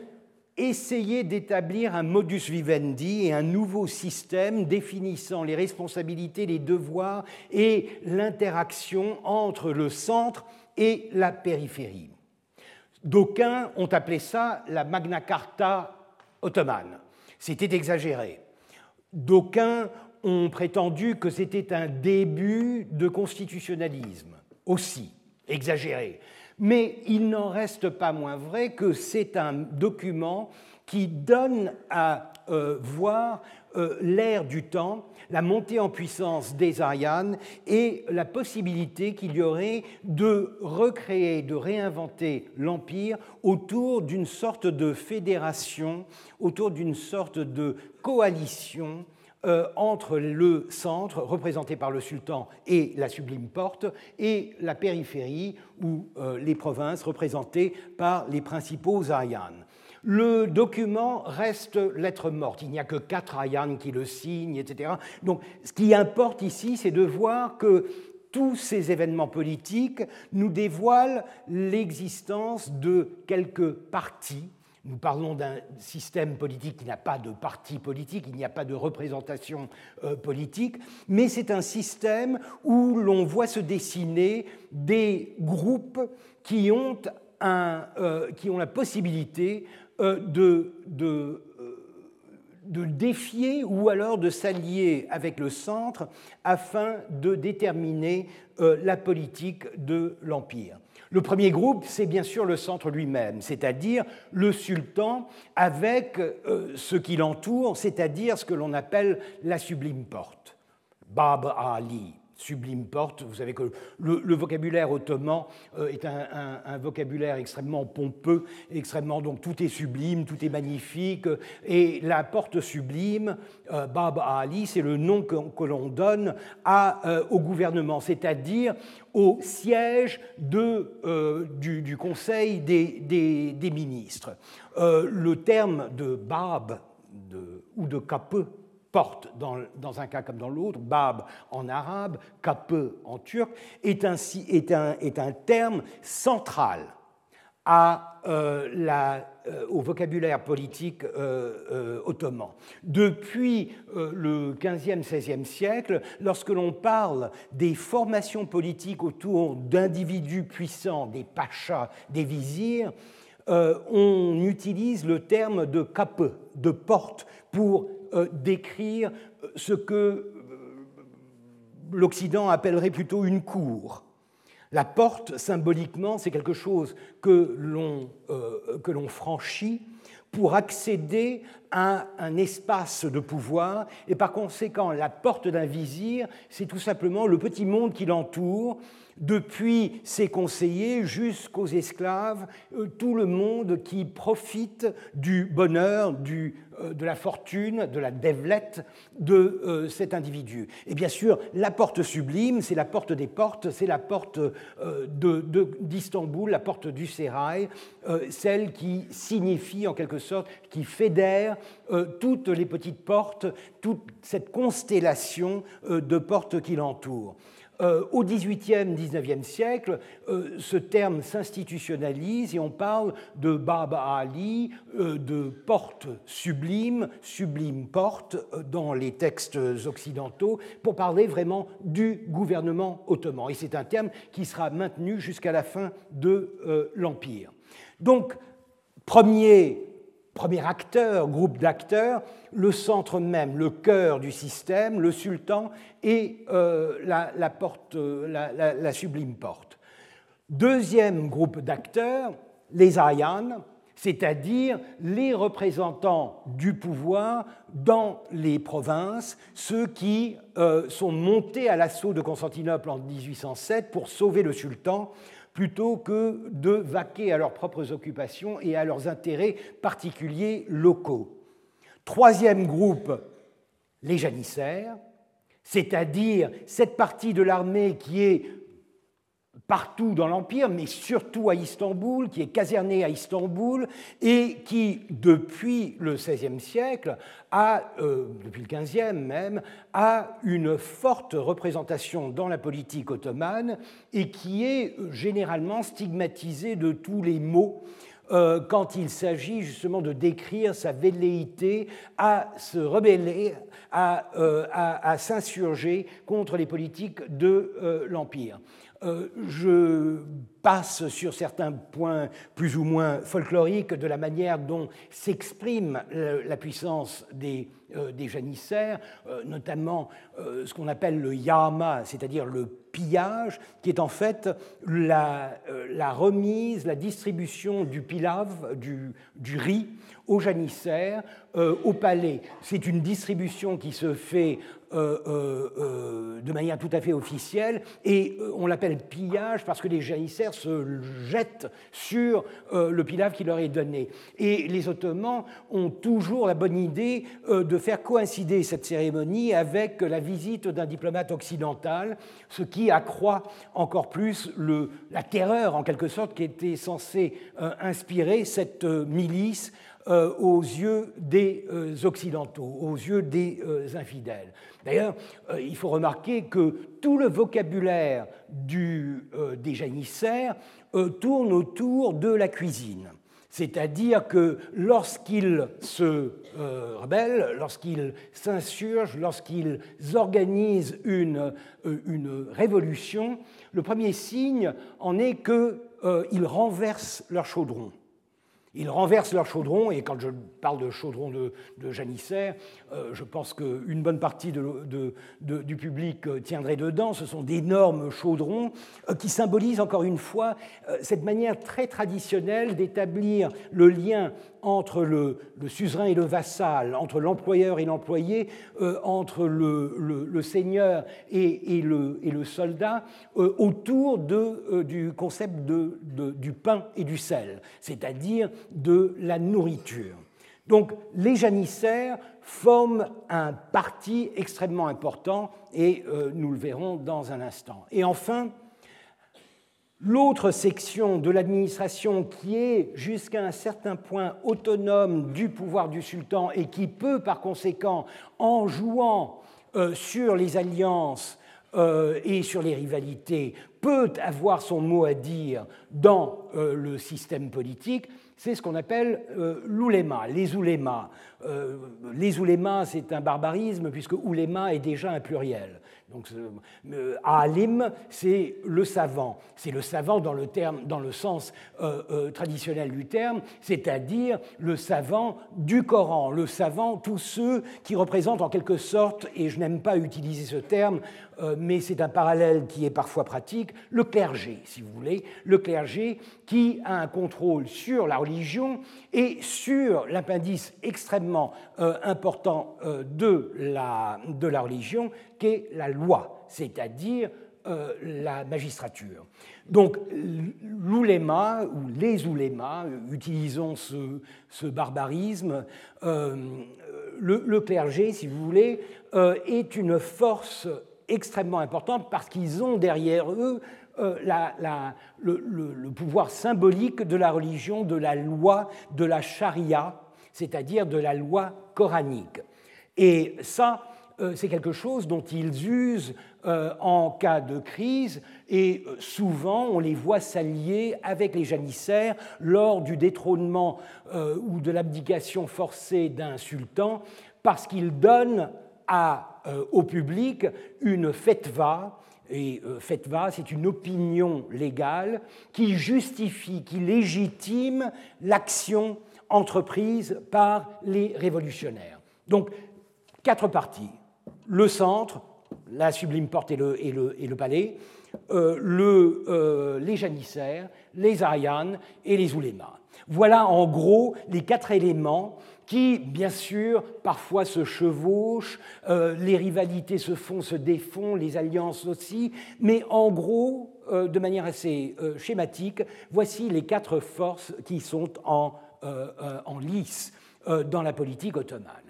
essayer d'établir un modus vivendi et un nouveau système définissant les responsabilités, les devoirs et l'interaction entre le centre et la périphérie. D'aucuns ont appelé ça la Magna Carta C'était exagéré. D'aucuns ont prétendu que c'était un début de constitutionnalisme, aussi exagéré. Mais il n'en reste pas moins vrai que c'est un document qui donne à euh, voir euh, l'ère du temps, la montée en puissance des Arianes et la possibilité qu'il y aurait de recréer, de réinventer l'Empire autour d'une sorte de fédération, autour d'une sorte de coalition euh, entre le centre, représenté par le sultan et la sublime porte, et la périphérie, ou les provinces, représentées par les principaux Arianes. Le document reste lettre morte. Il n'y a que quatre ayans qui le signent, etc. Donc, ce qui importe ici, c'est de voir que tous ces événements politiques nous dévoilent l'existence de quelques partis. Nous parlons d'un système politique qui n'a pas de parti politique, il n'y a pas de représentation euh, politique, mais c'est un système où l'on voit se dessiner des groupes qui ont, euh, qui ont la possibilité de, de, euh, de, défier ou alors de s'allier avec le centre afin de déterminer euh, la politique de l'Empire. Le premier groupe, c'est bien sûr le centre lui-même, c'est-à-dire le sultan avec ce qui l'entoure, c'est-à-dire ce que l'on appelle la sublime porte. Bab Ali, sublime porte. Vous savez que le, vocabulaire ottoman euh, est un, vocabulaire extrêmement pompeux, extrêmement donc tout est sublime, tout est magnifique. Et la porte sublime, euh, Bab Ali, c'est le nom que, l'on donne euh, au gouvernement, c'est-à-dire au siège du, Conseil des, ministres. le terme de Bab ou de Kapı porte dans, un cas comme dans l'autre, bab en arabe, kapı en turc, est, ainsi, est, un, est un terme central à, euh, la, euh, au vocabulaire politique euh, ottoman. Depuis le 15e, 16e siècle, lorsque l'on parle des formations politiques autour d'individus puissants, des pachas, des vizirs, on utilise le terme de kapı, de porte, pour décrire ce que euh, l'Occident appellerait plutôt une cour. La porte, symboliquement, c'est quelque chose que l'on euh, franchit pour accéder à un espace de pouvoir, et par conséquent, la porte d'un vizir, c'est tout simplement le petit monde qui l'entoure, depuis ses conseillers jusqu'aux esclaves, euh, tout le monde qui profite du bonheur, du, euh, de la fortune, de la dévelette de euh, cet individu. Et bien sûr, la porte sublime, c'est la porte des portes, c'est la porte d'Istanbul, de, la porte du sérail, celle qui signifie en quelque sorte, qui fédère toutes les petites portes, toute cette constellation de portes qui l'entourent. Euh, au XVIIIe, XIXe siècle, euh, ce terme s'institutionnalise et on parle de Baba Ali, euh, de porte sublime, sublime porte dans les textes occidentaux, pour parler vraiment du gouvernement ottoman. Et c'est un terme qui sera maintenu jusqu'à la fin de l'Empire. Donc, premier premier acteur, groupe d'acteurs, le centre même, le cœur du système, le sultan et euh, la, porte, la, sublime porte. Deuxième groupe d'acteurs, les ayans, c'est-à-dire les représentants du pouvoir dans les provinces, ceux qui euh, sont montés à l'assaut de Constantinople en 1807 pour sauver le sultan plutôt que de vaquer à leurs propres occupations et à leurs intérêts particuliers locaux. Troisième groupe, les janissaires, c'est-à-dire cette partie de l'armée qui est partout dans l'Empire, mais surtout à Istanbul, qui est caserné à Istanbul et qui, depuis le XVIe siècle, a, euh, depuis le XVe même, a une forte représentation dans la politique ottomane et qui est généralement stigmatisée de tous les maux euh, quand il s'agit justement de décrire sa velléité à se rebeller, à, euh, s'insurger contre les politiques de l'Empire. Euh, je passe sur certains points plus ou moins folkloriques de la manière dont s'exprime la puissance des, euh, janissaires, euh, notamment ce qu'on appelle le yama, c'est-à-dire le pillage, qui est en fait la, remise, la distribution du pilav, du, riz, aux janissaires, au palais. C'est une distribution qui se fait de manière tout à fait officielle, et on l'appelle pillage parce que les janissaires se jettent sur le pilaf qui leur est donné. Et les Ottomans ont toujours la bonne idée de faire coïncider cette cérémonie avec la visite d'un diplomate occidental, ce qui accroît encore plus la terreur, en quelque sorte, qui était censée inspirer cette milice aux yeux des Occidentaux, aux yeux des infidèles. D'ailleurs, euh, il faut remarquer que tout le vocabulaire du, euh, des janissaires euh, tourne autour de la cuisine. C'est-à-dire que lorsqu'ils se rebellent, lorsqu'ils s'insurgent, lorsqu'ils organisent une, une, révolution, le premier signe en est qu'ils renversent leur chaudron. Ils renversent leur chaudron, et quand je parle de chaudron de, de janissaire, euh, je pense qu'une bonne partie du public euh, tiendrait dedans. Ce sont d'énormes chaudrons euh, qui symbolisent encore une fois cette manière très traditionnelle d'établir le lien entre le, suzerain et le vassal, entre l'employeur et l'employé, entre le, seigneur et, le, soldat, autour du concept du pain et du sel, c'est-à-dire de la nourriture. Donc les janissaires forment un parti extrêmement important et euh, nous le verrons dans un instant. Et enfin, l'autre section de l'administration qui est jusqu'à un certain point autonome du pouvoir du sultan et qui peut par conséquent, en jouant euh, sur les alliances euh, et sur les rivalités, peut avoir son mot à dire dans le système politique, c'est ce qu'on appelle euh, l'ouléma, les oulémas. Euh, les oulémas, c'est un barbarisme puisque ouléma est déjà un pluriel. Donc, euh, Alim, c'est le savant. C'est le savant dans le, terme, dans le sens euh, euh, traditionnel du terme, c'est-à-dire le savant du Coran, le savant, tous ceux qui représentent en quelque sorte, et je n'aime pas utiliser ce terme, mais c'est un parallèle qui est parfois pratique, le clergé, si vous voulez, le clergé qui a un contrôle sur la religion et sur l'appendice extrêmement important de la, de la religion, qu'est la loi, c'est-à-dire euh, la magistrature. Donc l'ouléma, ou les oulémas, utilisons ce, barbarisme, euh, le, clergé, si vous voulez, euh, est une force extrêmement importante parce qu'ils ont derrière eux la, le, pouvoir symbolique de la religion, de la loi, de la charia, c'est-à-dire de la loi coranique. Et ça, euh, c'est quelque chose dont ils usent euh, en cas de crise et euh, souvent on les voit s'allier avec les janissaires lors du détrônement ou de l'abdication forcée d'un sultan parce qu'ils donnent au public une fetva, et fetva, c'est une opinion légale qui justifie, qui légitime l'action entreprise par les révolutionnaires. Donc, quatre parties le centre, la sublime porte et le, et le, et le palais, euh, le, euh, les janissaires, les arianes et les oulémas. Voilà en gros les quatre éléments qui, bien sûr, parfois se chevauchent, euh, les rivalités se font, se défont, les alliances aussi, mais en gros, de manière assez schématique, voici les quatre forces qui sont en, lice dans la politique ottomane.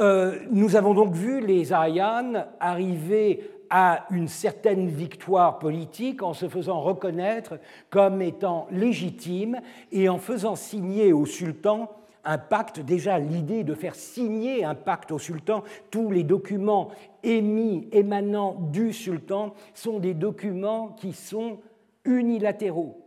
Euh, nous avons donc vu les Arianes arriver à une certaine victoire politique en se faisant reconnaître comme étant légitime et en faisant signer au sultan un pacte, déjà l'idée de faire signer un pacte au sultan, tous les documents émis, émanant du sultan, sont des documents qui sont unilatéraux.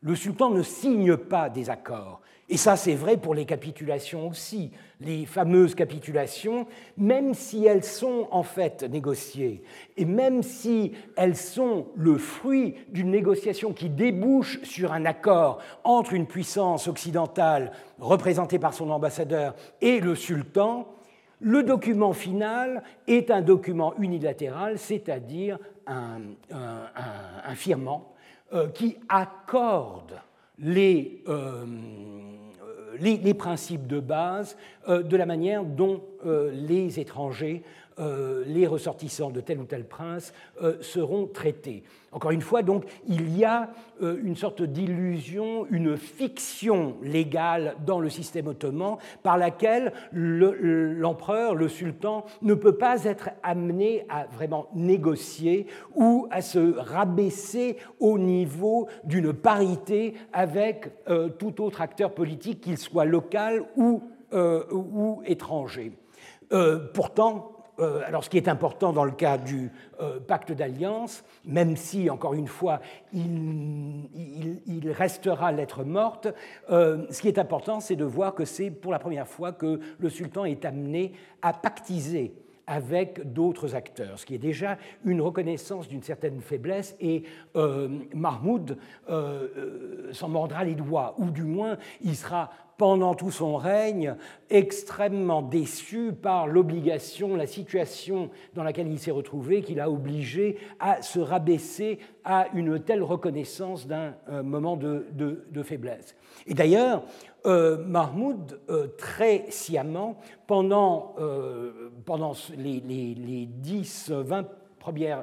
Le sultan ne signe pas des accords. Et ça, c'est vrai pour les capitulations aussi. Les fameuses capitulations, même si elles sont en fait négociées, et même si elles sont le fruit d'une négociation qui débouche sur un accord entre une puissance occidentale représentée par son ambassadeur et le sultan, le document final est un document unilatéral, c'est-à-dire un, firmament euh, qui accorde les, euh, les, principes de base euh, de la manière dont euh, les étrangers, les ressortissants de tel ou tel prince seront traités. Encore une fois, donc, il y a une sorte d'illusion, une fiction légale dans le système ottoman par laquelle l'empereur, le, sultan, ne peut pas être amené à vraiment négocier ou à se rabaisser au niveau d'une parité avec tout autre acteur politique, qu'il soit local ou, ou étranger. pourtant, euh, alors ce qui est important dans le cas du euh, pacte d'alliance, même si, encore une fois, il, restera lettre morte, euh, ce qui est important, c'est de voir que c'est pour la première fois que le sultan est amené à pactiser avec d'autres acteurs, ce qui est déjà une reconnaissance d'une certaine faiblesse, et Mahmoud s'en mordra les doigts, ou du moins il sera pendant tout son règne, extrêmement déçu par l'obligation, la situation dans laquelle il s'est retrouvé, qu'il a obligé à se rabaisser à une telle reconnaissance d'un euh, moment de, faiblesse. Et d'ailleurs, euh, Mahmoud, euh, très sciemment, pendant, pendant les, les, 10, 20 premières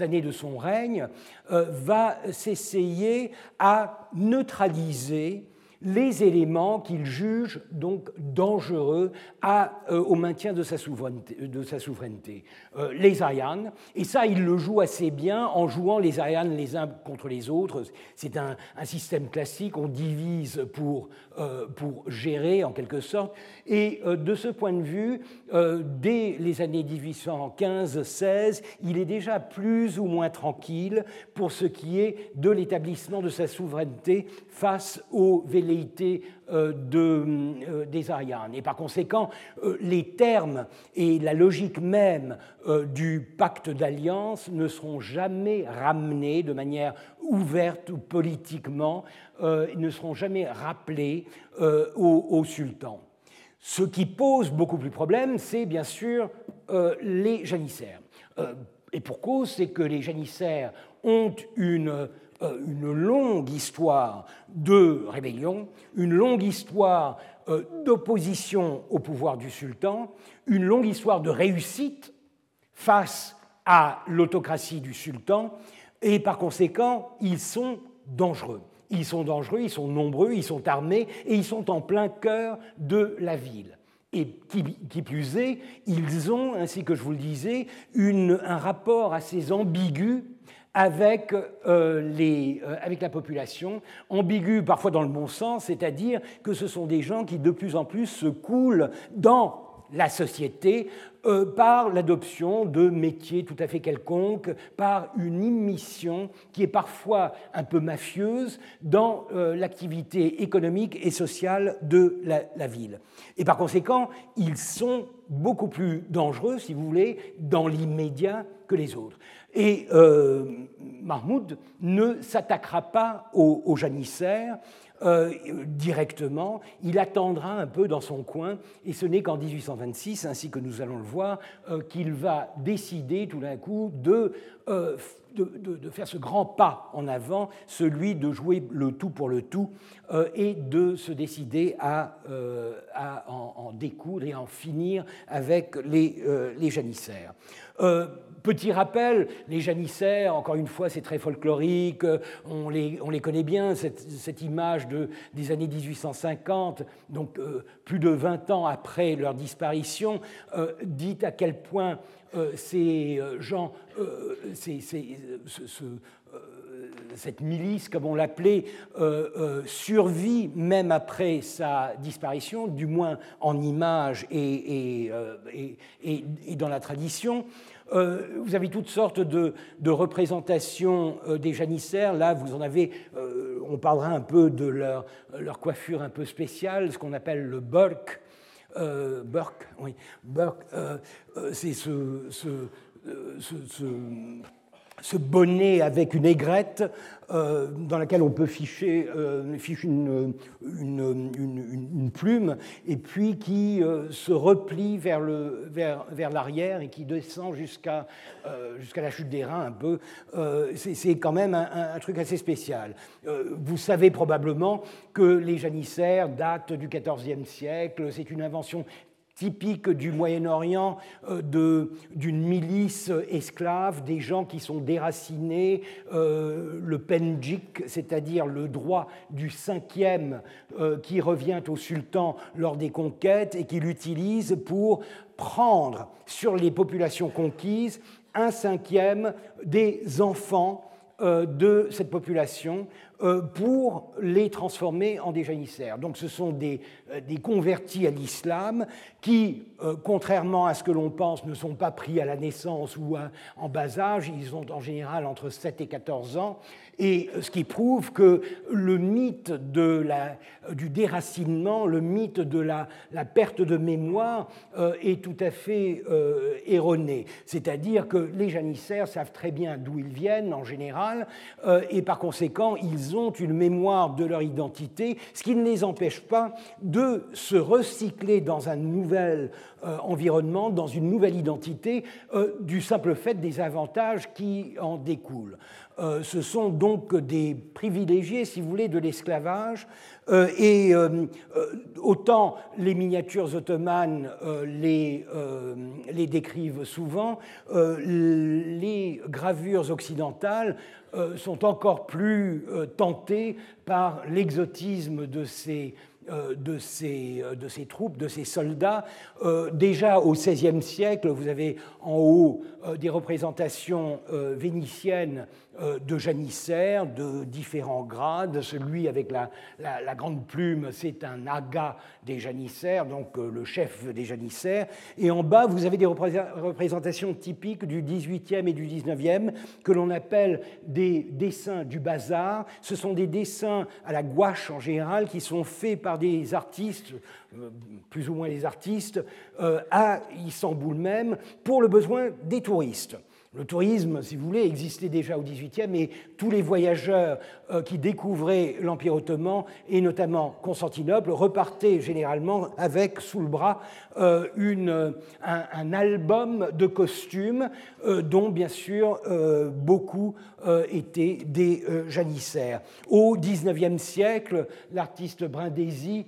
années de son règne, va s'essayer à neutraliser les éléments qu'il juge donc dangereux euh, au maintien de sa souveraineté. Souveraineté. Euh, les Arianes, et ça il le joue assez bien en jouant les Arianes les uns contre les autres. C'est un, système classique, on divise pour, euh, pour gérer en quelque sorte, et de ce point de vue, dès les années 1815-16, il est déjà plus ou moins tranquille pour ce qui est de l'établissement de sa souveraineté face aux Vélésiens velléités de, des Arianes. Et par conséquent, les termes et la logique même du pacte d'alliance ne seront jamais ramenés de manière ouverte ou politiquement, ne seront jamais rappelés au, sultan. Ce qui pose beaucoup plus de problèmes, c'est bien sûr euh, les janissaires. Euh, et pour cause, c'est que les janissaires ont une, euh, une, longue histoire de rébellion, une longue histoire d'opposition au pouvoir du sultan, une longue histoire de réussite face à l'autocratie du sultan, et par conséquent, ils sont dangereux. Ils sont dangereux, ils sont nombreux, ils sont armés et ils sont en plein cœur de la ville. Et qui, plus est, ils ont, ainsi que je vous le disais, un rapport assez ambigu avec, euh, les, euh, avec la population, ambigu parfois dans le bon sens, c'est-à-dire que ce sont des gens qui de plus en plus se coulent dans la société euh, par l'adoption de métiers tout à fait quelconques, par une immission qui est parfois un peu mafieuse dans l'activité économique et sociale de la, ville. Et par conséquent, ils sont beaucoup plus dangereux, si vous voulez, dans l'immédiat que les autres. Et euh, Mahmoud ne s'attaquera pas aux, janissaires, euh, directement, il attendra un peu dans son coin, et ce n'est qu'en 1826, ainsi que nous allons le voir, euh, qu'il va décider tout d'un coup de, de, faire ce grand pas en avant, celui de jouer le tout pour le tout, et de se décider à, à en, découdre et en finir avec les, les janissaires. Petit rappel, les janissaires, encore une fois, c'est très folklorique, on les, on les connaît bien, cette, image de, des années 1850, donc euh, plus de 20 ans après leur disparition, euh, dit à quel point euh, ces gens, cette milice, comme on l'appelait, survit même après sa disparition, du moins en image et dans la tradition. Euh, vous avez toutes sortes de, représentations euh, des janissaires. Là, vous en avez, euh, on parlera un peu de leur, coiffure un peu spéciale, ce qu'on appelle le burk. burk, oui, burk, c'est ce, ce, ce ce bonnet avec une aigrette euh, dans laquelle on peut ficher, euh, une, une, plume et puis qui euh, se replie vers, l'arrière et qui descend jusqu'à la chute des reins un peu. c'est quand même un, truc assez spécial. vous savez probablement que les janissaires datent du XIVe siècle. C'est une invention typique du Moyen-Orient, euh, d'une milice esclave, des gens qui sont déracinés, euh, le penjik, c'est-à-dire le droit du cinquième euh, qui revient au sultan lors des conquêtes et qu'il utilise pour prendre sur les populations conquises un cinquième des enfants de cette population euh, pour les transformer en des janissaires. Donc ce sont des, euh, des convertis à l'islam qui, euh, contrairement à ce que l'on pense, ne sont pas pris à la naissance ou en bas âge, ils ont en général entre 7 et 14 ans, et ce qui prouve que le mythe du déracinement, le mythe de la, perte de mémoire est tout à fait erroné. C'est-à-dire que les janissaires savent très bien d'où ils viennent en général, et par conséquent, ils ont une mémoire de leur identité, ce qui ne les empêche pas de se recycler dans un nouvel euh, environnement, dans une nouvelle identité, euh, du simple fait des avantages qui en découlent. Euh, ce sont donc des privilégiés, si vous voulez, de l'esclavage. et autant les miniatures ottomanes les, décrivent souvent, les gravures occidentales sont encore plus tentées par l'exotisme de ces troupes, de ces soldats. Déjà au XVIe siècle, vous avez en haut des représentations vénitiennes euh, de janissaires de différents grades. Celui avec la, grande plume, c'est un aga des janissaires, donc euh, le chef des janissaires. Et en bas, vous avez des représentations typiques du 18e et du 19e que l'on appelle des dessins du bazar. Ce sont des dessins à la gouache en général qui sont faits par des artistes euh, plus ou moins les artistes, à Istanbul même, pour le besoin des touristes. Le tourisme, si vous voulez, existait déjà au XVIIIe et tous les voyageurs qui découvraient l'Empire ottoman et notamment Constantinople repartaient généralement avec sous le bras euh, une, un, album de costumes euh, dont bien sûr beaucoup étaient des janissaires. Au XIXe siècle, l'artiste Brindisi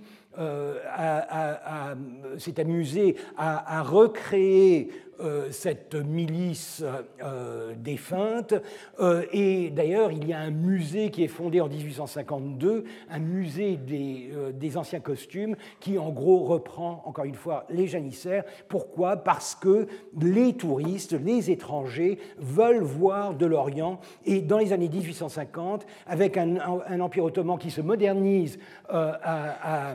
s'est amusé à, recréer euh, cette milice euh, défunte. Euh, et d'ailleurs, il y a un musée qui est fondé en 1852, un musée des, des, anciens costumes, qui en gros reprend, encore une fois, les janissaires. Pourquoi? Parce que les touristes, les étrangers veulent voir de l'Orient. Et dans les années 1850, avec un, empire ottoman qui se modernise à, à,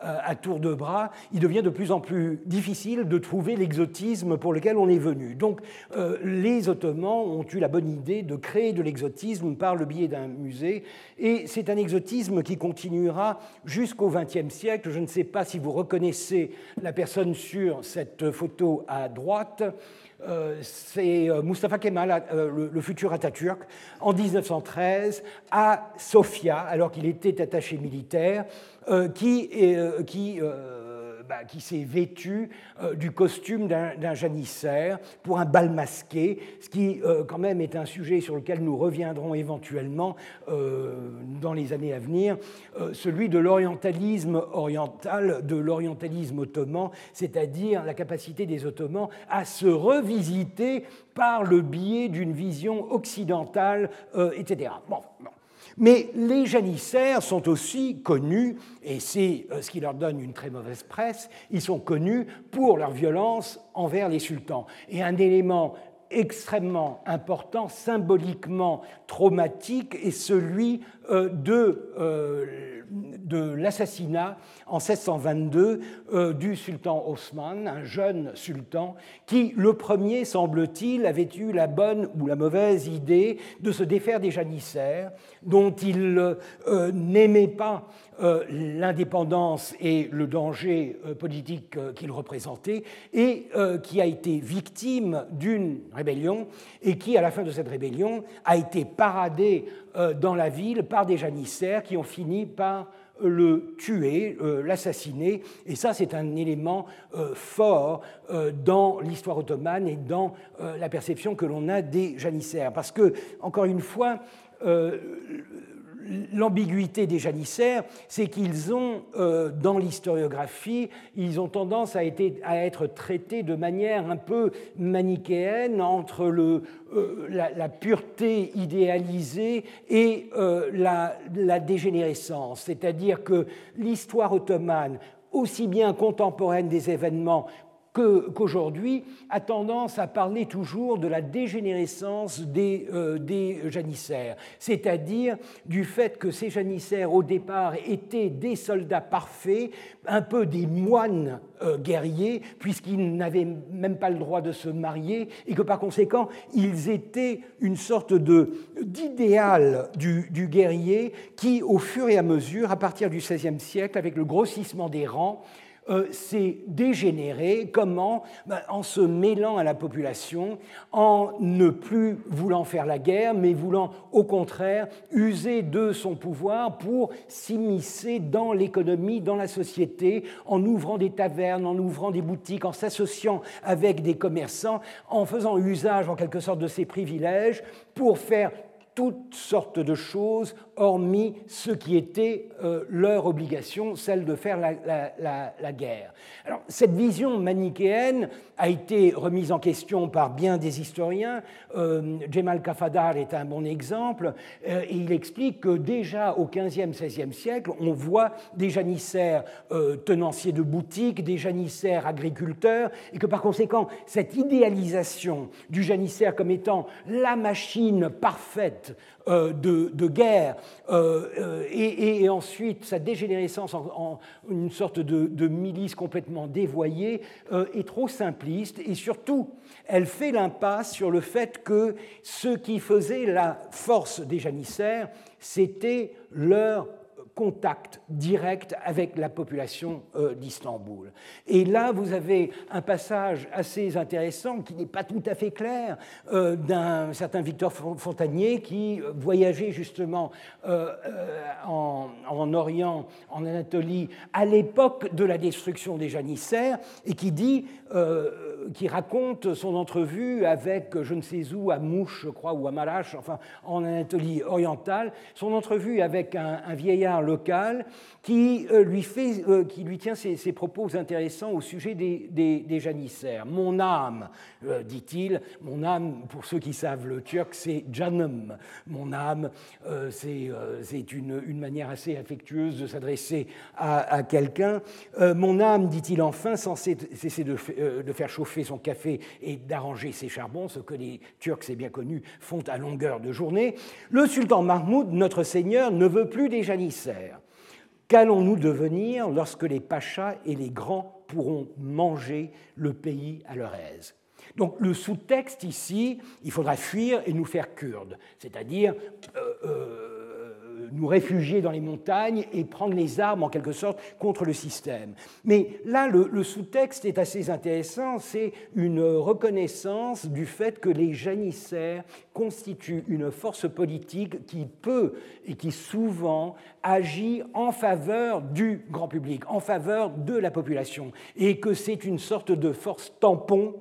à tour de bras, il devient de plus en plus difficile de trouver l'exotisme pour lequel on est venu. Donc euh, les Ottomans ont eu la bonne idée de créer de l'exotisme par le biais d'un musée, et c'est un exotisme qui continuera jusqu'au XXe siècle. Je ne sais pas si vous reconnaissez la personne sur cette photo à droite. Euh, c'est euh, Mustafa Kemal, le, futur Atatürk, en 1913 à Sofia, alors qu'il était attaché militaire, qui bah, qui s'est vêtu euh, du costume d'un janissaire pour un bal masqué, ce qui euh, quand même est un sujet sur lequel nous reviendrons éventuellement euh, dans les années à venir, celui de l'orientalisme oriental, de l'orientalisme ottoman, c'est-à-dire la capacité des Ottomans à se revisiter par le biais d'une vision occidentale, etc. bon. Mais les janissaires sont aussi connus, et c'est euh, ce qui leur donne une très mauvaise presse, ils sont connus pour leur violence envers les sultans. Et un élément extrêmement important, symboliquement traumatique, est celui euh, de, euh, de l'assassinat en 1622 euh, du sultan Osman, un jeune sultan qui, le premier, semble-t-il, avait eu la bonne ou la mauvaise idée de se défaire des janissaires, dont il n'aimait pas l'indépendance et le danger politique qu'il représentait, et qui a été victime d'une rébellion, et qui, à la fin de cette rébellion, a été paradé euh, dans la ville par des janissaires qui ont fini par le tuer, euh, l'assassiner. Et ça, c'est un élément euh, fort dans l'histoire ottomane et dans la perception que l'on a des janissaires. Parce que, encore une fois, l'ambiguïté des janissaires, c'est qu'ils ont, euh, dans l'historiographie, ils ont tendance à, être traités de manière un peu manichéenne entre euh, la, pureté idéalisée et euh, la dégénérescence. C'est-à-dire que l'histoire ottomane, aussi bien contemporaine des événements qu'aujourd'hui a tendance à parler toujours de la dégénérescence des, euh, des janissaires, c'est-à-dire du fait que ces janissaires au départ étaient des soldats parfaits, un peu des moines euh, guerriers, puisqu'ils n'avaient même pas le droit de se marier, et que par conséquent, ils étaient une sorte d'idéal du, du guerrier qui, au fur et à mesure, à partir du XVIe siècle, avec le grossissement des rangs, euh, s'est dégénéré. Comment? Ben, En se mêlant à la population, en ne plus voulant faire la guerre, mais voulant au contraire user de son pouvoir pour s'immiscer dans l'économie, dans la société, en ouvrant des tavernes, en ouvrant des boutiques, en s'associant avec des commerçants, en faisant usage en quelque sorte de ses privilèges pour faire toutes sortes de choses hormis ce qui était euh, leur obligation, celle de faire la, guerre. Alors, cette vision manichéenne a été remise en question par bien des historiens. Euh, Jemal Kafadar est un bon exemple, euh, il explique que déjà au XVe, XVIe siècle, on voit des janissaires tenanciers de boutiques, des janissaires agriculteurs, et que par conséquent, cette idéalisation du janissaire comme étant la machine parfaite euh, de, guerre euh, euh, et, ensuite sa dégénérescence en, une sorte de, milice complètement dévoyée est trop simpliste et surtout elle fait l'impasse sur le fait que ce qui faisait la force des janissaires, c'était leur contact direct avec la population euh, d'Istanbul. Et là, vous avez un passage assez intéressant qui n'est pas tout à fait clair euh, d'un certain Victor Fontanier qui voyageait justement euh, en, en, Orient, en Anatolie, à l'époque de la destruction des janissaires, et qui dit qui raconte son entrevue avec, je ne sais où, à Mouche, je crois, ou à Malache, enfin en Anatolie orientale, son entrevue avec un, vieillard local qui, euh, lui, fait, euh, qui lui tient ses, propos intéressants au sujet des, janissaires. Mon âme, euh, dit-il, mon âme, pour ceux qui savent le turc, c'est janum. Mon âme, c'est une, une, manière assez affectueuse de s'adresser à, à quelqu'un. mon âme, dit-il enfin, sans cesser de, de faire chauffer son café et d'arranger ses charbons, ce que les Turcs, c'est bien connu, font à longueur de journée, le sultan Mahmoud, notre seigneur, ne veut plus des janissaires. Qu'allons-nous devenir lorsque les pachas et les grands pourront manger le pays à leur aise? Donc le sous-texte ici, il faudra fuir et nous faire kurdes, c'est-à-dire euh, euh, nous réfugier dans les montagnes et prendre les armes en quelque sorte contre le système. Mais là, le, sous-texte est assez intéressant, c'est une reconnaissance du fait que les janissaires constituent une force politique qui peut et qui souvent agit en faveur du grand public, en faveur de la population, et que c'est une sorte de force tampon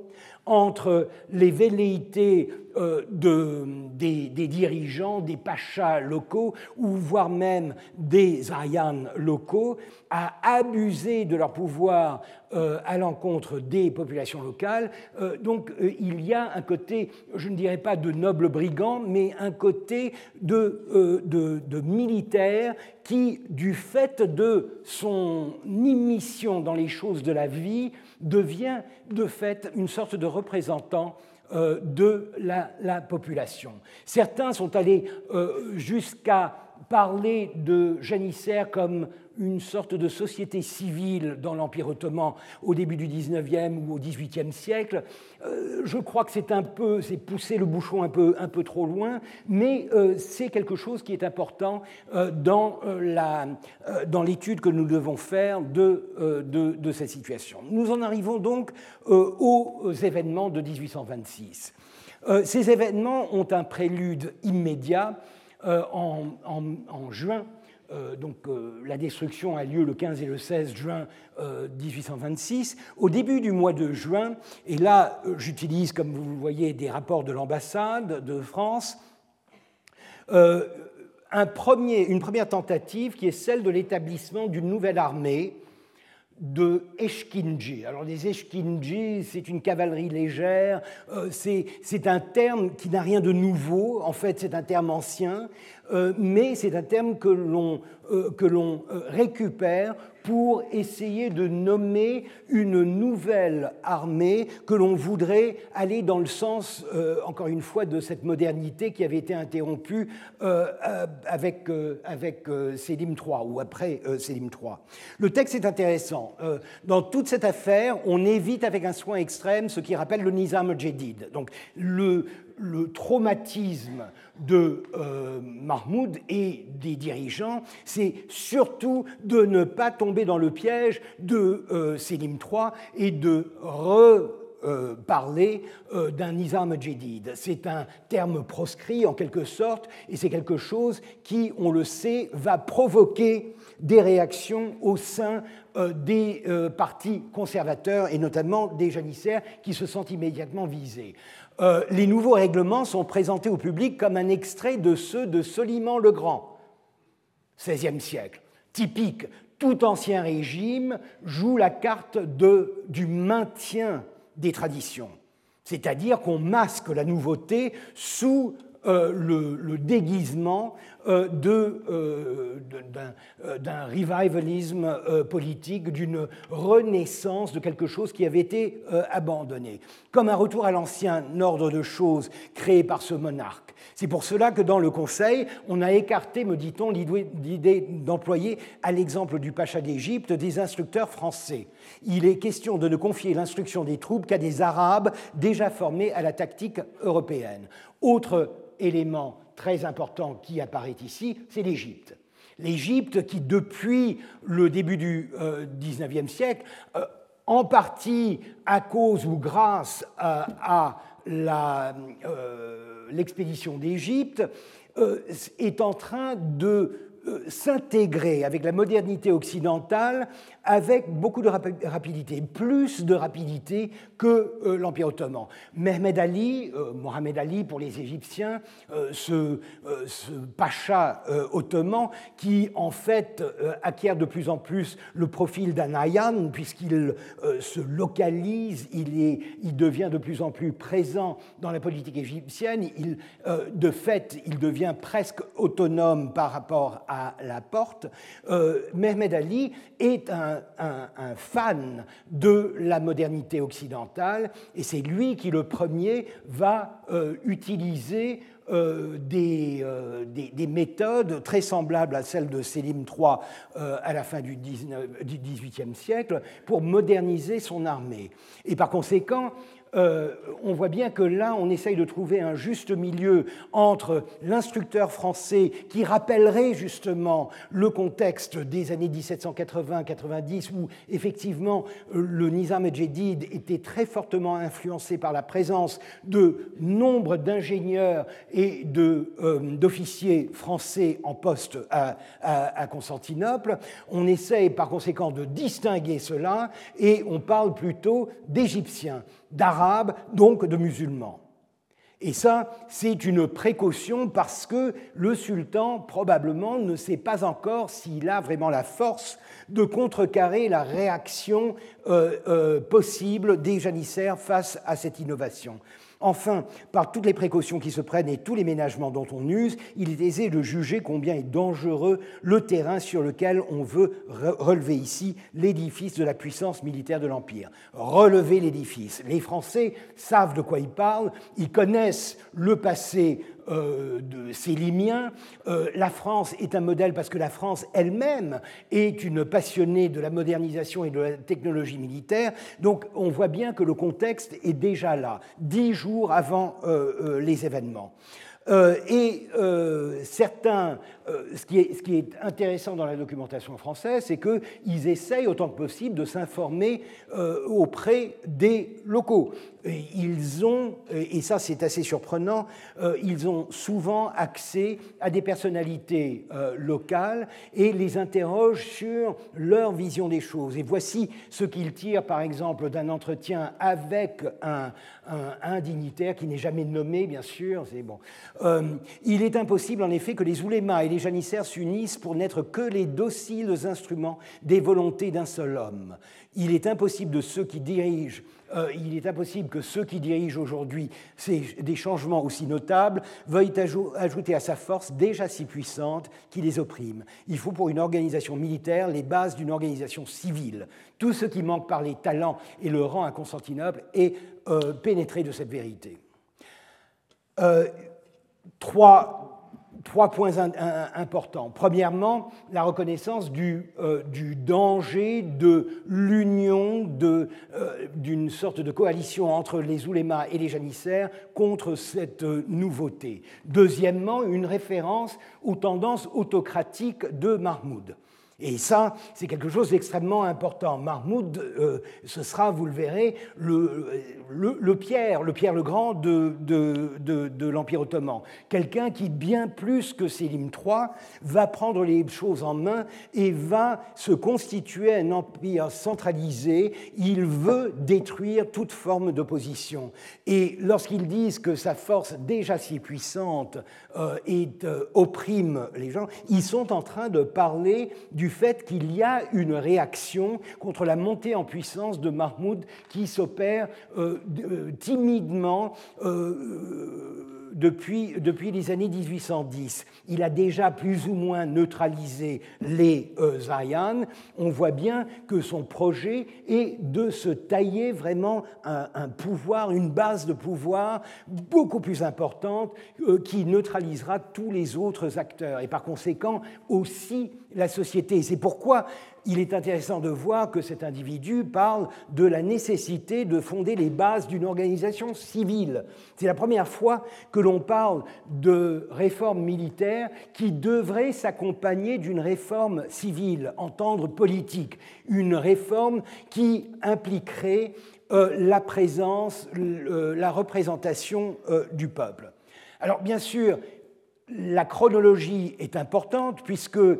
entre les velléités euh, de, des, dirigeants, des pachas locaux, ou voire même des ayans locaux, à abuser de leur pouvoir euh, à l'encontre des populations locales. Euh, donc il y a un côté, je ne dirais pas de noble brigand, mais un côté de, de, de militaire qui, du fait de son immission dans les choses de la vie, devient de fait une sorte de représentant euh, de la, population. Certains sont allés euh, jusqu'à parler de janissaires comme une sorte de société civile dans l'Empire ottoman au début du 19e ou au 18e siècle. Euh, je crois que c'est un peu, c'est pousser le bouchon un peu, un peu trop loin, mais euh, c'est quelque chose qui est important euh, dans, la, dans l'étude que nous devons faire de, de, de, cette situation. Nous en arrivons donc aux événements de 1826. Ces événements ont un prélude immédiat en, en, en juin donc euh, la destruction a lieu le 15 et le 16 juin 1826. Euh, Au début du mois de juin, et là j'utilise, comme vous voyez, des rapports de l'ambassade de France, une première tentative qui est celle de l'établissement d'une nouvelle armée de Eshkinji. Alors les Eshkinji, c'est une cavalerie légère, c'est un terme qui n'a rien de nouveau, en fait c'est un terme ancien, euh, mais c'est un terme que l'on euh, euh, récupère pour essayer de nommer une nouvelle armée que l'on voudrait aller dans le sens, encore une fois, de cette modernité qui avait été interrompue avec, avec Selim III ou après Selim III. Le texte est intéressant. Dans toute cette affaire, on évite avec un soin extrême ce qui rappelle le Nizam Jedid. Donc le, le traumatisme de euh, Mahmoud et des dirigeants, c'est surtout de ne pas tomber dans le piège de euh, Selim III et de reparler euh, d'un Nizam Jedid. C'est un terme proscrit en quelque sorte, et c'est quelque chose qui, on le sait, va provoquer des réactions au sein des partis conservateurs et notamment des janissaires qui se sentent immédiatement visés. Euh, les nouveaux règlements sont présentés au public comme un extrait de ceux de Soliman le Grand. XVIe siècle, typique. Tout ancien régime joue la carte du maintien des traditions, c'est-à-dire qu'on masque la nouveauté sous euh, le, déguisement d'un revivalisme politique, d'une renaissance de quelque chose qui avait été abandonné, comme un retour à l'ancien ordre de choses créé par ce monarque. C'est pour cela que dans le Conseil, on a écarté, me dit-on, l'idée d'employer, à l'exemple du pacha d'Égypte, des instructeurs français. Il est question de ne confier l'instruction des troupes qu'à des Arabes déjà formés à la tactique européenne. Autre élément très important qui apparaît ici, c'est l'Égypte. L'Égypte qui, depuis le début du XIXe euh, siècle, euh, en partie à cause ou grâce à, euh, l'expédition d'Égypte, est en train de s'intégrer avec la modernité occidentale avec beaucoup de rapidité, plus de rapidité que euh, l'Empire ottoman. Mehmed Ali, euh, Mohamed Ali pour les Égyptiens, euh, ce, pacha ottoman qui en fait acquiert de plus en plus le profil d'un ayan puisqu'il se localise, il, est, il devient de plus en plus présent dans la politique égyptienne, il, de fait il devient presque autonome par rapport à la porte. Mehmed Ali est un un, fan de la modernité occidentale, et c'est lui qui, le premier, va euh, utiliser euh, euh, des, des, méthodes très semblables à celles de Sélim III à la fin du XVIIIe siècle pour moderniser son armée. Et par conséquent, euh, on voit bien que là, on essaye de trouver un juste milieu entre l'instructeur français qui rappellerait justement le contexte des années 1780-90 où effectivement le Nizam Jedid était très fortement influencé par la présence de nombre d'ingénieurs et euh, d'officiers français en poste à, à Constantinople. On essaye par conséquent de distinguer cela et on parle plutôt d'Égyptiens d'Arabes, donc de musulmans. Et ça, c'est une précaution parce que le sultan, probablement, ne sait pas encore s'il a vraiment la force de contrecarrer la réaction euh, euh, possible des janissaires face à cette innovation. Enfin, par toutes les précautions qui se prennent et tous les ménagements dont on use, il est aisé de juger combien est dangereux le terrain sur lequel on veut relever ici l'édifice de la puissance militaire de l'Empire. Relever l'édifice. Les Français savent de quoi ils parlent, ils connaissent le passé euh, de Célimien. Euh, la France est un modèle parce que la France elle-même est une passionnée de la modernisation et de la technologie militaire. Donc on voit bien que le contexte est déjà là, dix jours avant euh, les événements. et certains, ce qui, est, ce, qui est, intéressant dans la documentation française, c'est qu'ils essayent autant que possible de s'informer auprès des locaux ils ont, et ça c'est assez surprenant, euh, ils ont souvent accès à des personnalités euh, locales et les interrogent sur leur vision des choses. Et voici ce qu'ils tirent par exemple d'un entretien avec un, dignitaire qui n'est jamais nommé, bien sûr. C'est bon. Euh, il est impossible en effet que les oulémas et les janissaires s'unissent pour n'être que les dociles instruments des volontés d'un seul homme. Il est impossible de ceux qui dirigent euh, il est impossible que ceux qui dirigent aujourd'hui des changements aussi notables veuillent ajouter à sa force déjà si puissante qui les opprime. Il faut pour une organisation militaire les bases d'une organisation civile. Tout ce qui manque par les talents et le rang à Constantinople est euh, pénétré de cette vérité. Euh, trois trois points importants. Premièrement, la reconnaissance du, euh, danger de l'union euh, d'une sorte de coalition entre les oulémas et les janissaires contre cette euh, nouveauté. Deuxièmement, une référence aux tendances autocratiques de Mahmoud. Et ça, c'est quelque chose d'extrêmement important. Mahmoud, euh, ce sera, vous le verrez, le, le, Pierre, le Pierre le Grand de, de, l'Empire ottoman. Quelqu'un qui, bien plus que Sélim III, va prendre les choses en main et va se constituer un empire centralisé. Il veut détruire toute forme d'opposition. Et lorsqu'ils disent que sa force déjà si puissante euh, euh, opprime les gens, ils sont en train de parler du fait qu'il y a une réaction contre la montée en puissance de Mahmoud qui s'opère euh, timidement depuis, depuis les années 1810. Il a déjà plus ou moins neutralisé les euh, On voit bien que son projet est de se tailler vraiment un, pouvoir, une base de pouvoir beaucoup plus importante euh, qui neutralisera tous les autres acteurs et par conséquent aussi la société. C'est pourquoi il est intéressant de voir que cet individu parle de la nécessité de fonder les bases d'une organisation civile. C'est la première fois que l'on parle de réforme militaire qui devrait s'accompagner d'une réforme civile, entendre politique, une réforme qui impliquerait euh, la présence, la représentation euh, du peuple. Alors bien sûr, la chronologie est importante puisque euh,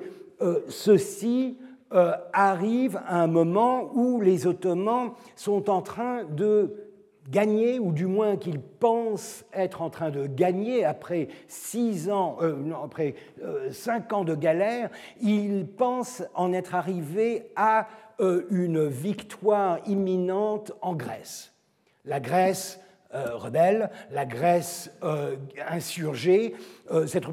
ceci euh, arrive à un moment où les Ottomans sont en train de gagner, ou du moins qu'ils pensent être en train de gagner après six ans, euh, après euh, cinq ans de galère, ils pensent en être arrivés à une victoire imminente en Grèce. La Grèce euh, la Grèce euh, insurgée. Euh, cette,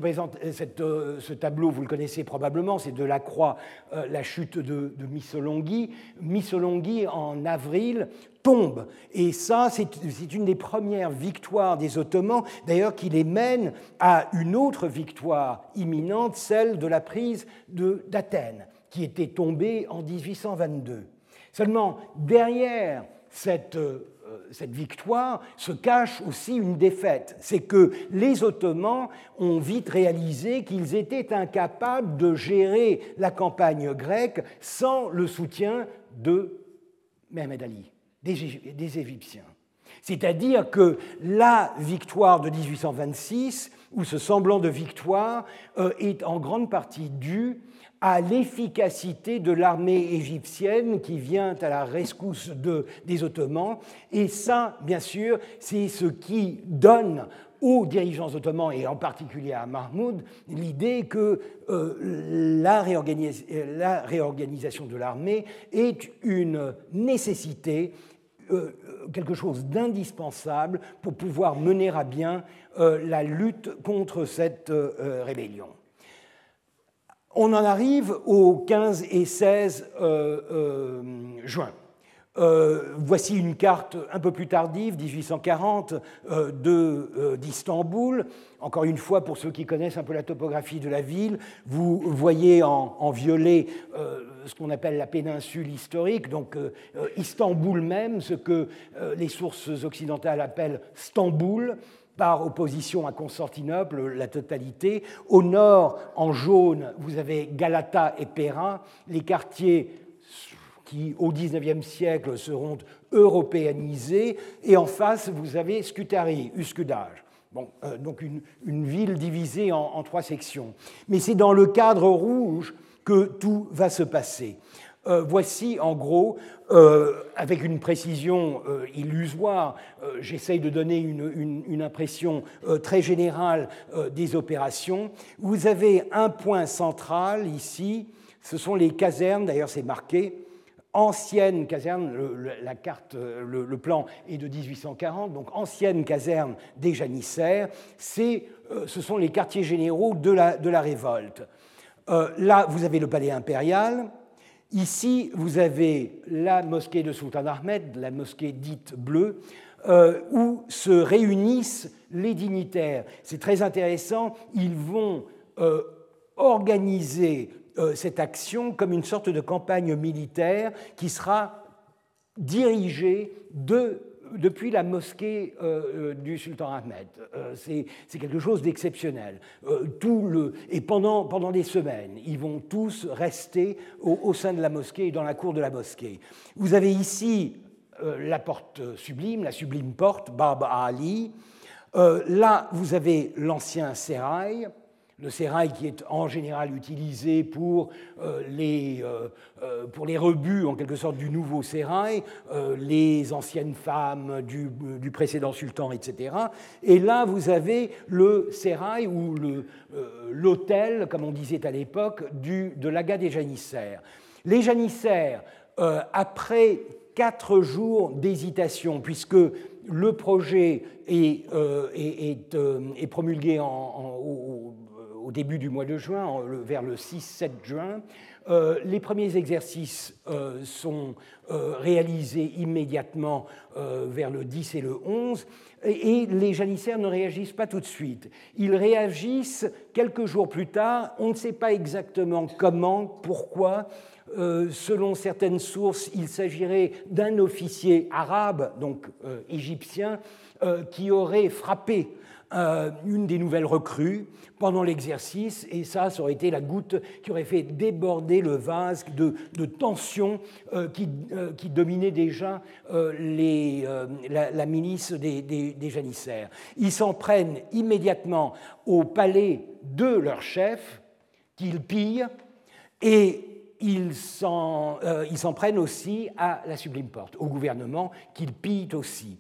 ce tableau, vous le connaissez probablement, c'est de la croix, la chute de, Missolonghi. Missolonghi, en avril, tombe. Et ça, c'est une des premières victoires des Ottomans, d'ailleurs, qui les mène à une autre victoire imminente, celle de la prise d'Athènes, qui était tombée en 1822. Seulement, derrière cette euh, cette victoire se cache aussi une défaite. C'est que les Ottomans ont vite réalisé qu'ils étaient incapables de gérer la campagne grecque sans le soutien de Mehmed Ali, des, Égyptiens. C'est-à-dire que la victoire de 1826, ou ce semblant de victoire, euh, est en grande partie due à l'efficacité de l'armée égyptienne qui vient à la rescousse de, des Ottomans. Et ça, bien sûr, c'est ce qui donne aux dirigeants ottomans et en particulier à Mahmoud l'idée que euh, la, la, réorganisation de l'armée est une nécessité, euh, quelque chose d'indispensable pour pouvoir mener à bien euh, la lutte contre cette rébellion. On en arrive aux 15 et 16 euh, euh, juin. Euh, voici une carte un peu plus tardive, 1840, d'Istanbul. Encore une fois, pour ceux qui connaissent un peu la topographie de la ville, vous voyez en, violet ce qu'on appelle la péninsule historique, donc Istanbul même, ce que les sources occidentales appellent Stamboul par opposition à Constantinople, la totalité. Au nord, en jaune, vous avez Galata et Péra, les quartiers qui, au XIXe siècle, seront européanisés. Et en face, vous avez Scutari, Uskudage. Bon, euh, donc une, ville divisée en trois sections. Mais c'est dans le cadre rouge que tout va se passer. Euh, voici en gros, euh, avec une précision euh, illusoire, j'essaye de donner une, impression très générale des opérations. Vous avez un point central ici, ce sont les casernes, d'ailleurs c'est marqué, ancienne caserne, la carte, le, plan est de 1840, donc ancienne caserne des janissaires, ce sont les quartiers généraux de la révolte. là, vous avez le palais impérial, Ici, vous avez la mosquée de Sultan Ahmed, la mosquée dite bleue, euh, où se réunissent les dignitaires. C'est très intéressant, ils vont euh, organiser euh, cette action comme une sorte de campagne militaire qui sera dirigée de depuis la mosquée du sultan Ahmed. C'est quelque chose d'exceptionnel. tout et pendant, pendant des semaines, ils vont tous rester au, au, sein de la mosquée et dans la cour de la mosquée. Vous avez ici la porte sublime, la sublime porte, Bab Ali. là, vous avez l'ancien sérail le sérail qui est en général utilisé pour, euh, les, euh, euh, pour les rebuts en quelque sorte du nouveau sérail, les anciennes femmes du, précédent sultan, etc. Et là, vous avez le sérail ou l'hôtel, comme on disait à l'époque, de l'aga des janissaires. Les janissaires, après quatre jours d'hésitation, puisque le projet est, est, promulgué en, début du mois de juin, vers le 6-7 juin. Euh, les premiers exercices euh, sont euh, réalisés immédiatement vers le 10 et le 11, et, les janissaires ne réagissent pas tout de suite. Ils réagissent quelques jours plus tard, on ne sait pas exactement comment, pourquoi. selon certaines sources, il s'agirait d'un officier arabe, donc égyptien, qui aurait frappé euh, une des nouvelles recrues pendant l'exercice, et ça, ça aurait été la goutte qui aurait fait déborder le vase de, tensions euh, qui, euh, qui, dominait déjà les, la, milice des, des, janissaires. Ils s'en prennent immédiatement au palais de leur chef, qu'ils pillent, et ils s'en prennent aussi à la Sublime Porte, au gouvernement, qu'ils pillent aussi.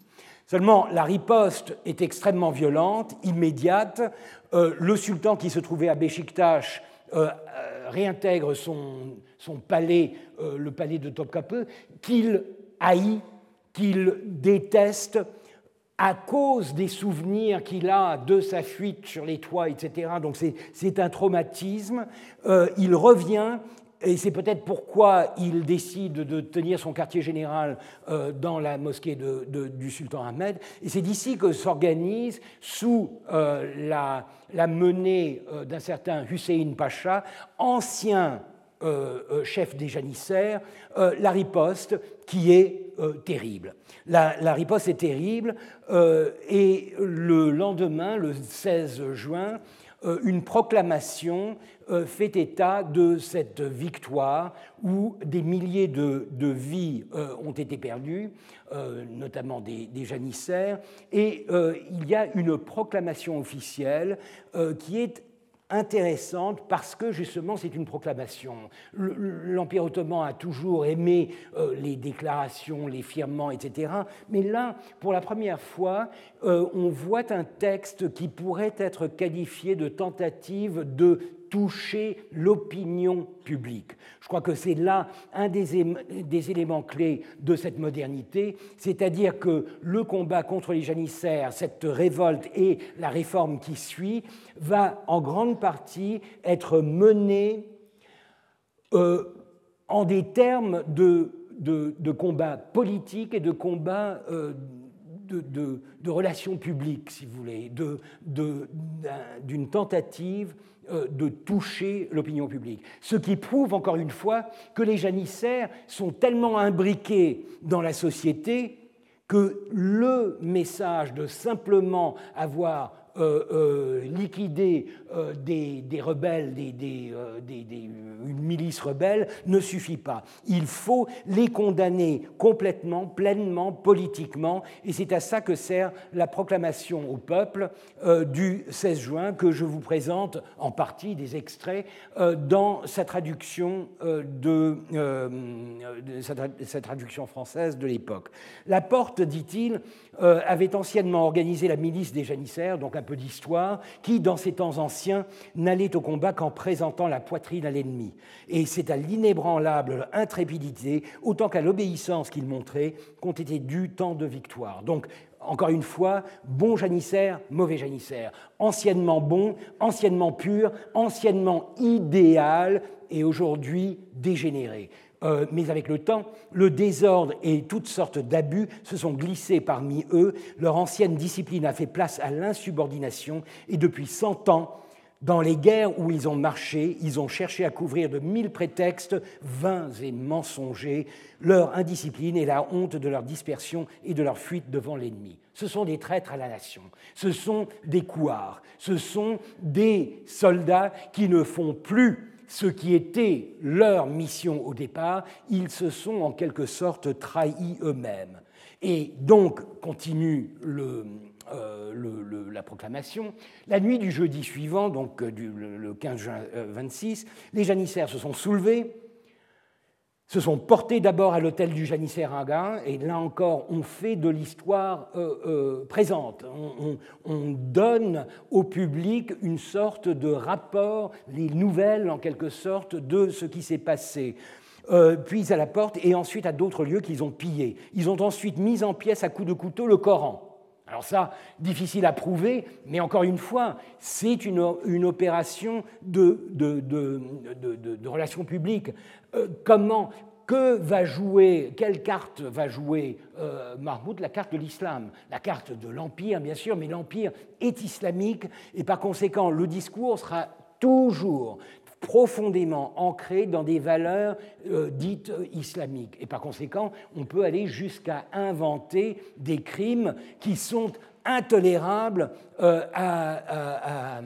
Seulement, la riposte est extrêmement violente, immédiate. Euh, le sultan qui se trouvait à Beşiktaş euh, euh, réintègre son, palais, le palais de Topkapi, qu'il haït, qu'il déteste à cause des souvenirs qu'il a de sa fuite sur les toits, etc. Donc c'est un traumatisme. il revient et c'est peut-être pourquoi il décide de tenir son quartier général euh, dans la mosquée du sultan Ahmed. Et c'est d'ici que s'organise, sous euh, la, menée euh, d'un certain Hussein Pacha, ancien chef des janissaires, la riposte qui est terrible. La, riposte est terrible et le lendemain, le 16 juin, une proclamation euh, fait état de cette victoire où des milliers de, vies euh, ont été perdues, euh, notamment des, janissaires, et il y a une proclamation officielle qui est intéressante parce que justement c'est une proclamation. L'Empire ottoman a toujours aimé les déclarations, les firmements, etc. Mais là, pour la première fois, on voit un texte qui pourrait être qualifié de tentative de toucher l'opinion publique. Je crois que c'est là un des, éléments clés de cette modernité, c'est-à-dire que le combat contre les janissaires, cette révolte et la réforme qui suit, va en grande partie être mené euh, en des termes de, combat politique et de combat euh, de, relations publiques, si vous voulez, d'une tentative de toucher l'opinion publique. Ce qui prouve encore une fois que les janissaires sont tellement imbriqués dans la société que le message de simplement avoir euh, euh, liquider euh, des, rebelles, une milice rebelle, ne suffit pas. Il faut les condamner complètement, pleinement, politiquement, et c'est à ça que sert la proclamation au peuple du 16 juin que je vous présente en partie des extraits dans sa traduction, de, sa traduction française de l'époque. La porte, dit-il, avait anciennement organisé la milice des janissaires, donc un peu d'histoire, qui, dans ces temps anciens, n'allait au combat qu'en présentant la poitrine à l'ennemi. Et c'est à l'inébranlable intrépidité, autant qu'à l'obéissance qu'il montrait, qu'ont été dus tant de victoires. Donc, encore une fois, bon janissaire, mauvais janissaire, anciennement bon, anciennement pur, anciennement idéal et aujourd'hui dégénéré. Euh, mais avec le temps, le désordre et toutes sortes d'abus se sont glissés parmi eux, leur ancienne discipline a fait place à l'insubordination, et depuis cent ans, Dans les guerres où ils ont marché, ils ont cherché à couvrir de mille prétextes vains et mensongers. Leur indiscipline et la honte de leur dispersion et de leur fuite devant l'ennemi. Ce sont des traîtres à la nation, ce sont des couards, ce sont des soldats qui ne font plus ce qui était leur mission au départ, ils se sont en quelque sorte trahis eux-mêmes. Et donc, continue euh, la proclamation. La nuit du jeudi suivant, donc euh, le 15 juin 26, euh, les janissaires se sont soulevés, se sont portés d'abord à l'hôtel du janissaire Aguin, et là encore, on fait de l'histoire présente. On, donne au public une sorte de rapport, les nouvelles en quelque sorte de ce qui s'est passé. puis à la porte et ensuite à d'autres lieux qu'ils ont pillés. Ils ont ensuite mis en pièces à coups de couteau le Coran. Alors ça, difficile à prouver, mais encore une fois, c'est une, opération de, relations publiques. Euh, comment, que va jouer, quelle carte va jouer euh, Mahmoud? La carte de l'islam, la carte de l'Empire, bien sûr, mais l'Empire est islamique, et par conséquent, le discours sera toujours profondément ancré dans des valeurs euh, dites islamiques. Et par conséquent, on peut aller jusqu'à inventer des crimes qui sont intolérables euh, à,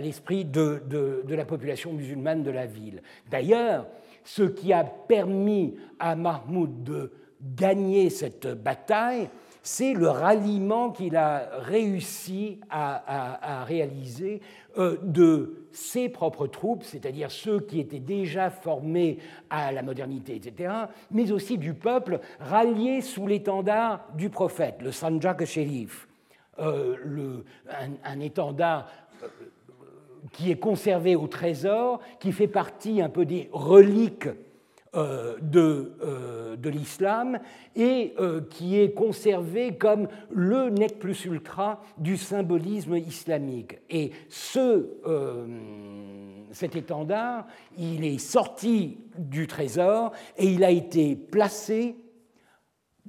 l'esprit de, la population musulmane de la ville. D'ailleurs, ce qui a permis à Mahmoud de gagner cette bataille, c'est le ralliement qu'il a réussi à, réaliser euh, de ses propres troupes, c'est-à-dire ceux qui étaient déjà formés à la modernité, etc., mais aussi du peuple rallié sous l'étendard du prophète, le Sanjak Sherif, euh, un, étendard euh, qui est conservé au trésor, qui fait partie un peu des reliques de, euh, de l'islam et euh, qui est conservé comme le nec plus ultra du symbolisme islamique. Et ce, cet étendard, il est sorti du trésor et il a été placé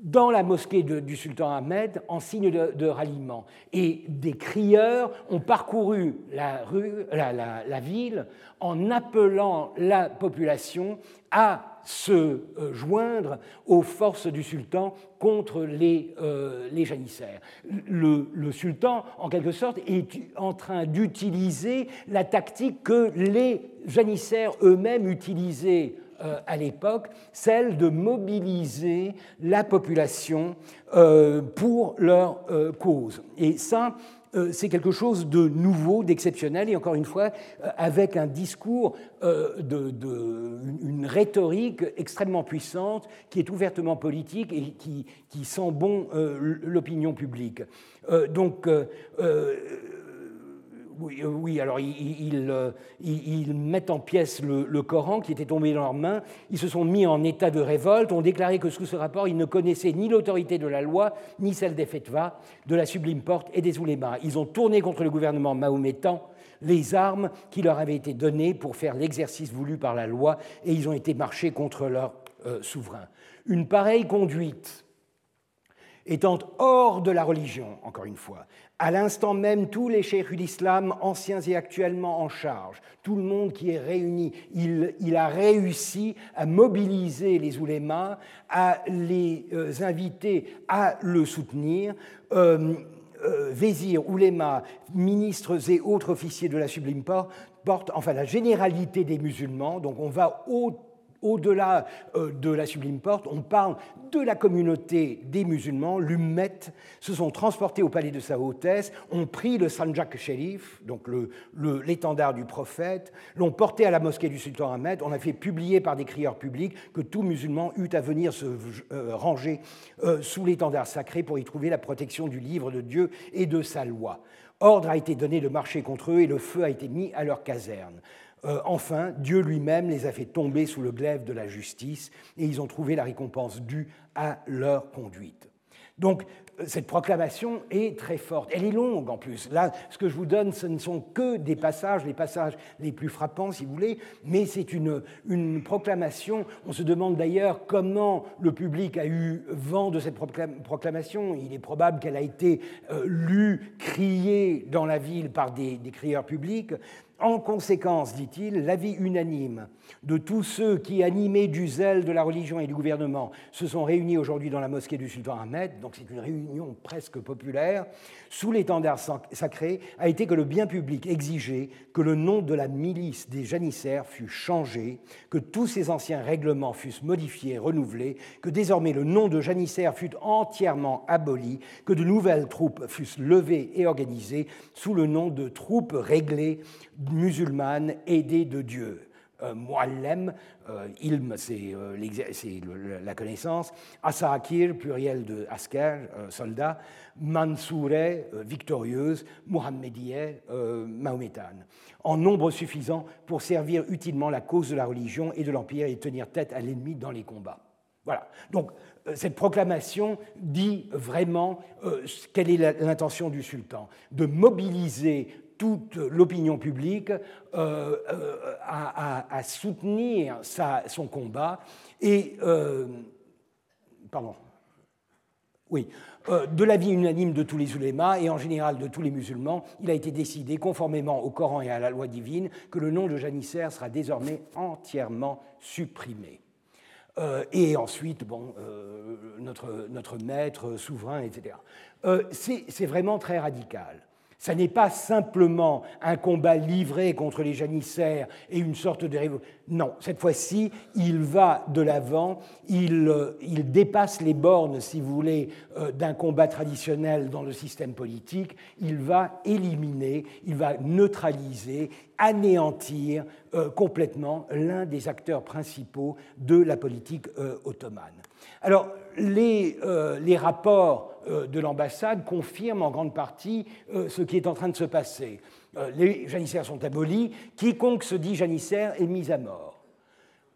dans la mosquée du sultan Ahmed en signe de, ralliement. Et des crieurs ont parcouru la, rue, la, ville en appelant la population à se euh, joindre aux forces du sultan contre les, euh, les janissaires. Le, le, sultan, en quelque sorte, est en train d'utiliser la tactique que les janissaires eux-mêmes utilisaient euh, à l'époque, celle de mobiliser la population pour leur cause. Et ça, c'est quelque chose de nouveau, d'exceptionnel, et encore une fois, avec un discours, de, une rhétorique extrêmement puissante, qui est ouvertement politique et qui, qui sent bon l'opinion publique. donc, oui, euh, oui, alors euh, ils, mettent en pièces le, Coran qui était tombé dans leurs mains. Ils se sont mis en état de révolte, ont déclaré que sous ce rapport, ils ne connaissaient ni l'autorité de la loi, ni celle des fetva, de la sublime porte et des oulémas. Ils ont tourné contre le gouvernement mahométan les armes qui leur avaient été données pour faire l'exercice voulu par la loi et ils ont été marchés contre leur euh, souverain. Une pareille conduite étant hors de la religion, encore une fois, à l'instant même, tous les cheikhs d'islam, anciens et actuellement en charge, tout le monde qui est réuni, il, a réussi à mobiliser les oulémas, à les euh, inviter à le soutenir. Euh, euh, oulémas, ministres et autres officiers de la sublime porte, enfin la généralité des musulmans, donc on va au au-delà euh, de la sublime porte, on parle de la communauté des musulmans, l'ummet, se sont transportés au palais de sa hautesse, ont pris le sanjak sherif, donc l'étendard du prophète, l'ont porté à la mosquée du sultan Ahmed, on a fait publier par des crieurs publics que tout musulman eut à venir se euh, ranger euh, sous l'étendard sacré pour y trouver la protection du livre de Dieu et de sa loi. Ordre a été donné de marcher contre eux et le feu a été mis à leur caserne. Euh, enfin, Dieu lui-même les a fait tomber sous le glaive de la justice et ils ont trouvé la récompense due à leur conduite. Donc, euh, cette proclamation est très forte. Elle est longue en plus. Là, ce que je vous donne, ce ne sont que des passages, les passages les plus frappants, si vous voulez, mais c'est une, une, proclamation. On se demande d'ailleurs comment le public a eu vent de cette proclamation. Il est probable qu'elle a été euh, lue, criée dans la ville par des, des crieurs publics. En conséquence, dit-il, l'avis unanime de tous ceux qui, animés du zèle de la religion et du gouvernement, se sont réunis aujourd'hui dans la mosquée du sultan Ahmed, donc c'est une réunion presque populaire, sous l'étendard sacré, a été que le bien public exigeait que le nom de la milice des janissaires fût changé, que tous ces anciens règlements fussent modifiés, renouvelés, que désormais le nom de janissaire fût entièrement aboli, que de nouvelles troupes fussent levées et organisées sous le nom de troupes réglées musulmanes aidées de Dieu. Euh, Muallem, euh, ilm c'est euh, la connaissance, Asakir, pluriel de asker, soldat, Mansoure, victorieuse, Mohammediyeh, mahométane, en nombre suffisant pour servir utilement la cause de la religion et de l'Empire et tenir tête à l'ennemi dans les combats. Voilà. Donc, cette proclamation dit vraiment quelle est l'intention du sultan, de mobiliser toute l'opinion publique euh, euh, à, soutenir son combat et euh, pardon, oui, de l'avis unanime de tous les ulémas et en général de tous les musulmans, il a été décidé, conformément au Coran et à la loi divine, que le nom de janissaire sera désormais entièrement supprimé. et ensuite, bon, notre, notre maître souverain, etc. C'est vraiment très radical. Ça n'est pas simplement un combat livré contre les janissaires et une sorte de révolution. Non, cette fois-ci, il va de l'avant, il, euh, dépasse les bornes, si vous voulez, euh, d'un combat traditionnel dans le système politique. Il va éliminer, il va neutraliser, anéantir euh, complètement l'un des acteurs principaux de la politique ottomane. Alors, les, les rapports de l'ambassade confirme en grande partie euh, ce qui est en train de se passer. Euh, les janissaires sont abolis, quiconque se dit janissaire est mis à mort.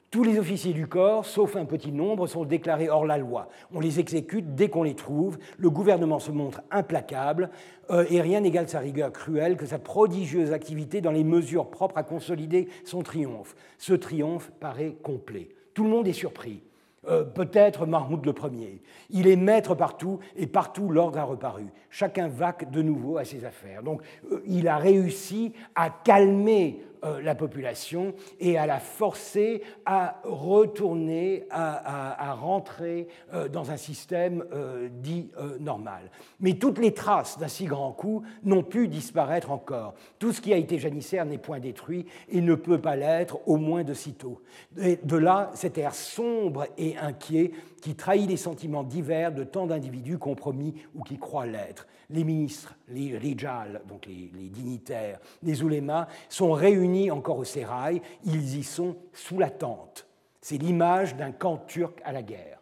Tous les officiers du corps, sauf un petit nombre, sont déclarés hors la loi. On les exécute dès qu'on les trouve. Le gouvernement se montre implacable et rien n'égale sa rigueur cruelle que sa prodigieuse activité dans les mesures propres à consolider son triomphe. Ce triomphe paraît complet. Tout le monde est surpris. Euh, peut-être Mahmoud le Premier. Il est maître partout et partout l'ordre a reparu. Chacun vaque de nouveau à ses affaires. Donc euh, il a réussi à calmer la population et à la forcer à retourner, à, rentrer euh, dans un système euh, dit normal. Mais toutes les traces d'un si grand coup n'ont pu disparaître encore. Tout ce qui a été janissaire n'est point détruit et ne peut pas l'être, au moins de sitôt. de là, cet air sombre et inquiet qui trahit les sentiments divers de tant d'individus compromis ou qui croient l'être. Les ministres, les rijal, donc les, dignitaires, les oulémas, sont réunis encore au sérail, ils y sont sous la tente. C'est l'image d'un camp turc à la guerre.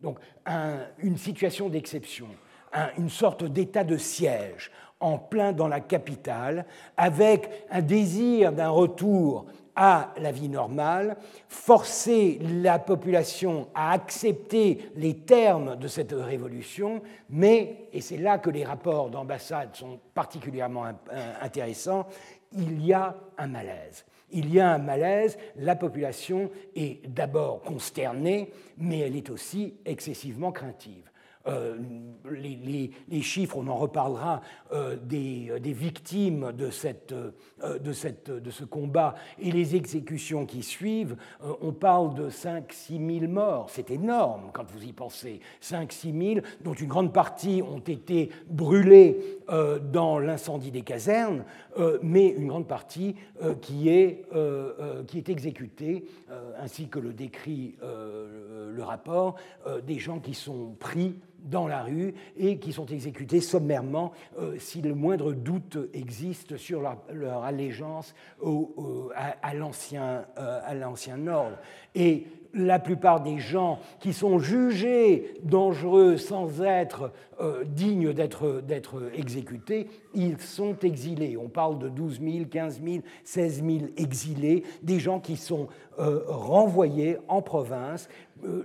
Donc une situation d'exception, une sorte d'état de siège en plein dans la capitale, avec un désir d'un retour à la vie normale, forcer la population à accepter les termes de cette révolution, mais, et c'est là que les rapports d'ambassade sont particulièrement intéressants, il y a un malaise. Il y a un malaise, la population est d'abord consternée, mais elle est aussi excessivement craintive. Euh, les, chiffres, on en reparlera, euh, euh, des, victimes de, cette, de, cette, de, ce combat et les exécutions qui suivent, on parle de 5-6 000 morts. C'est énorme quand vous y pensez. 5-6 000, dont une grande partie ont été brûlées dans l'incendie des casernes, mais une grande partie qui, est, qui est exécutée, ainsi que le décrit le rapport, des gens qui sont pris dans la rue et qui sont exécutés sommairement euh, si le moindre doute existe sur leur, allégeance au, à, l'ancien euh, ordre. La plupart des gens qui sont jugés dangereux sans être euh, dignes d'être exécutés, ils sont exilés. On parle de 12 000, 15 000, 16 000 exilés, des gens qui sont renvoyés en province.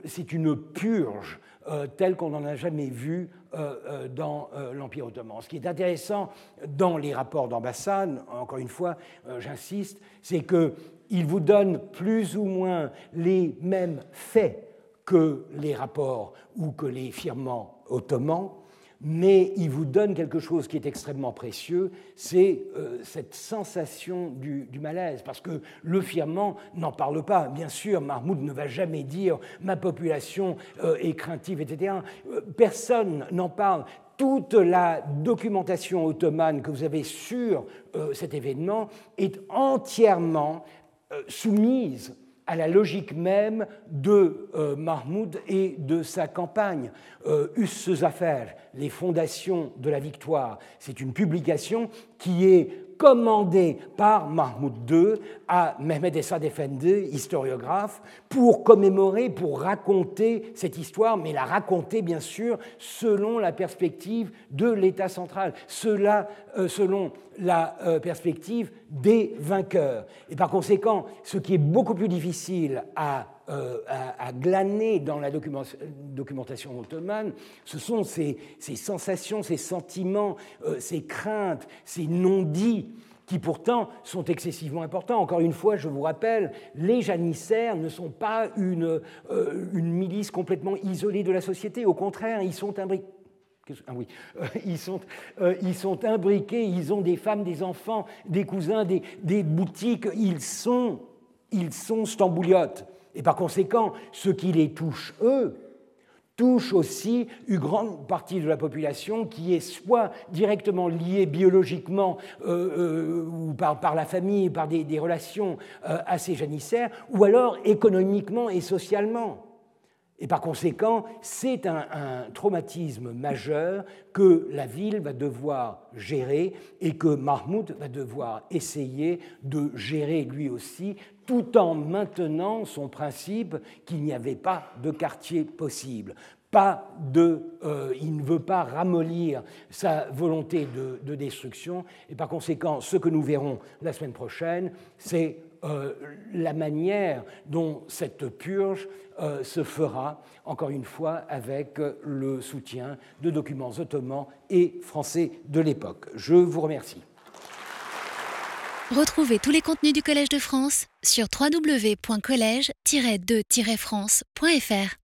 C'est une purge euh, tel qu'on n'en a jamais vu euh, euh, dans l'Empire ottoman. Ce qui est intéressant dans les rapports d'ambassade, encore une fois, j'insiste, c'est qu'ils vous donnent plus ou moins les mêmes faits que les rapports ou que les firmants ottomans, mais il vous donne quelque chose qui est extrêmement précieux, c'est euh, cette sensation du, malaise, parce que le firmament n'en parle pas. Bien sûr, Mahmoud ne va jamais dire ma population euh, est craintive, etc. Euh, personne n'en parle. Toute la documentation ottomane que vous avez sur cet événement est entièrement soumise à la logique même de euh, Mahmoud et de sa campagne. Euh, affaires, les fondations de la victoire, c'est une publication qui est commandé par Mahmoud II à Mehmed Essad Efendi, historiographe, pour commémorer, pour raconter cette histoire, mais la raconter bien sûr selon la perspective de l'État central, cela, euh, selon la euh, perspective des vainqueurs. Et par conséquent, ce qui est beaucoup plus difficile à euh, à, glaner dans la documentation ottomane, ce sont ces, sensations, ces sentiments, euh, ces craintes, ces non-dits qui pourtant sont excessivement importants. Encore une fois, je vous rappelle, les janissaires ne sont pas une, euh, milice complètement isolée de la société. Au contraire, ils sont imbriqués. Ah oui, ils sont imbriqués, ils ont des femmes, des enfants, des cousins, des, des boutiques, ils sont, ils sont stambouliotes. Et par conséquent, ce qui les touche, eux, touche aussi une grande partie de la population qui est soit directement liée biologiquement euh, euh, ou par, la famille, par des, relations euh, assez janissaires, ou alors économiquement et socialement. Et par conséquent, c'est un, traumatisme majeur que la ville va devoir gérer et que Mahmoud va devoir essayer de gérer lui aussi, tout en maintenant son principe qu'il n'y avait pas de quartier possible. Pas de, euh, il ne veut pas ramollir sa volonté de, de destruction, et par conséquent, ce que nous verrons la semaine prochaine, c'est euh, la manière dont cette purge euh, se fera, encore une fois, avec le soutien de documents ottomans et français de l'époque. Je vous remercie. Retrouvez tous les contenus du Collège de France sur www.colège-2-france.fr.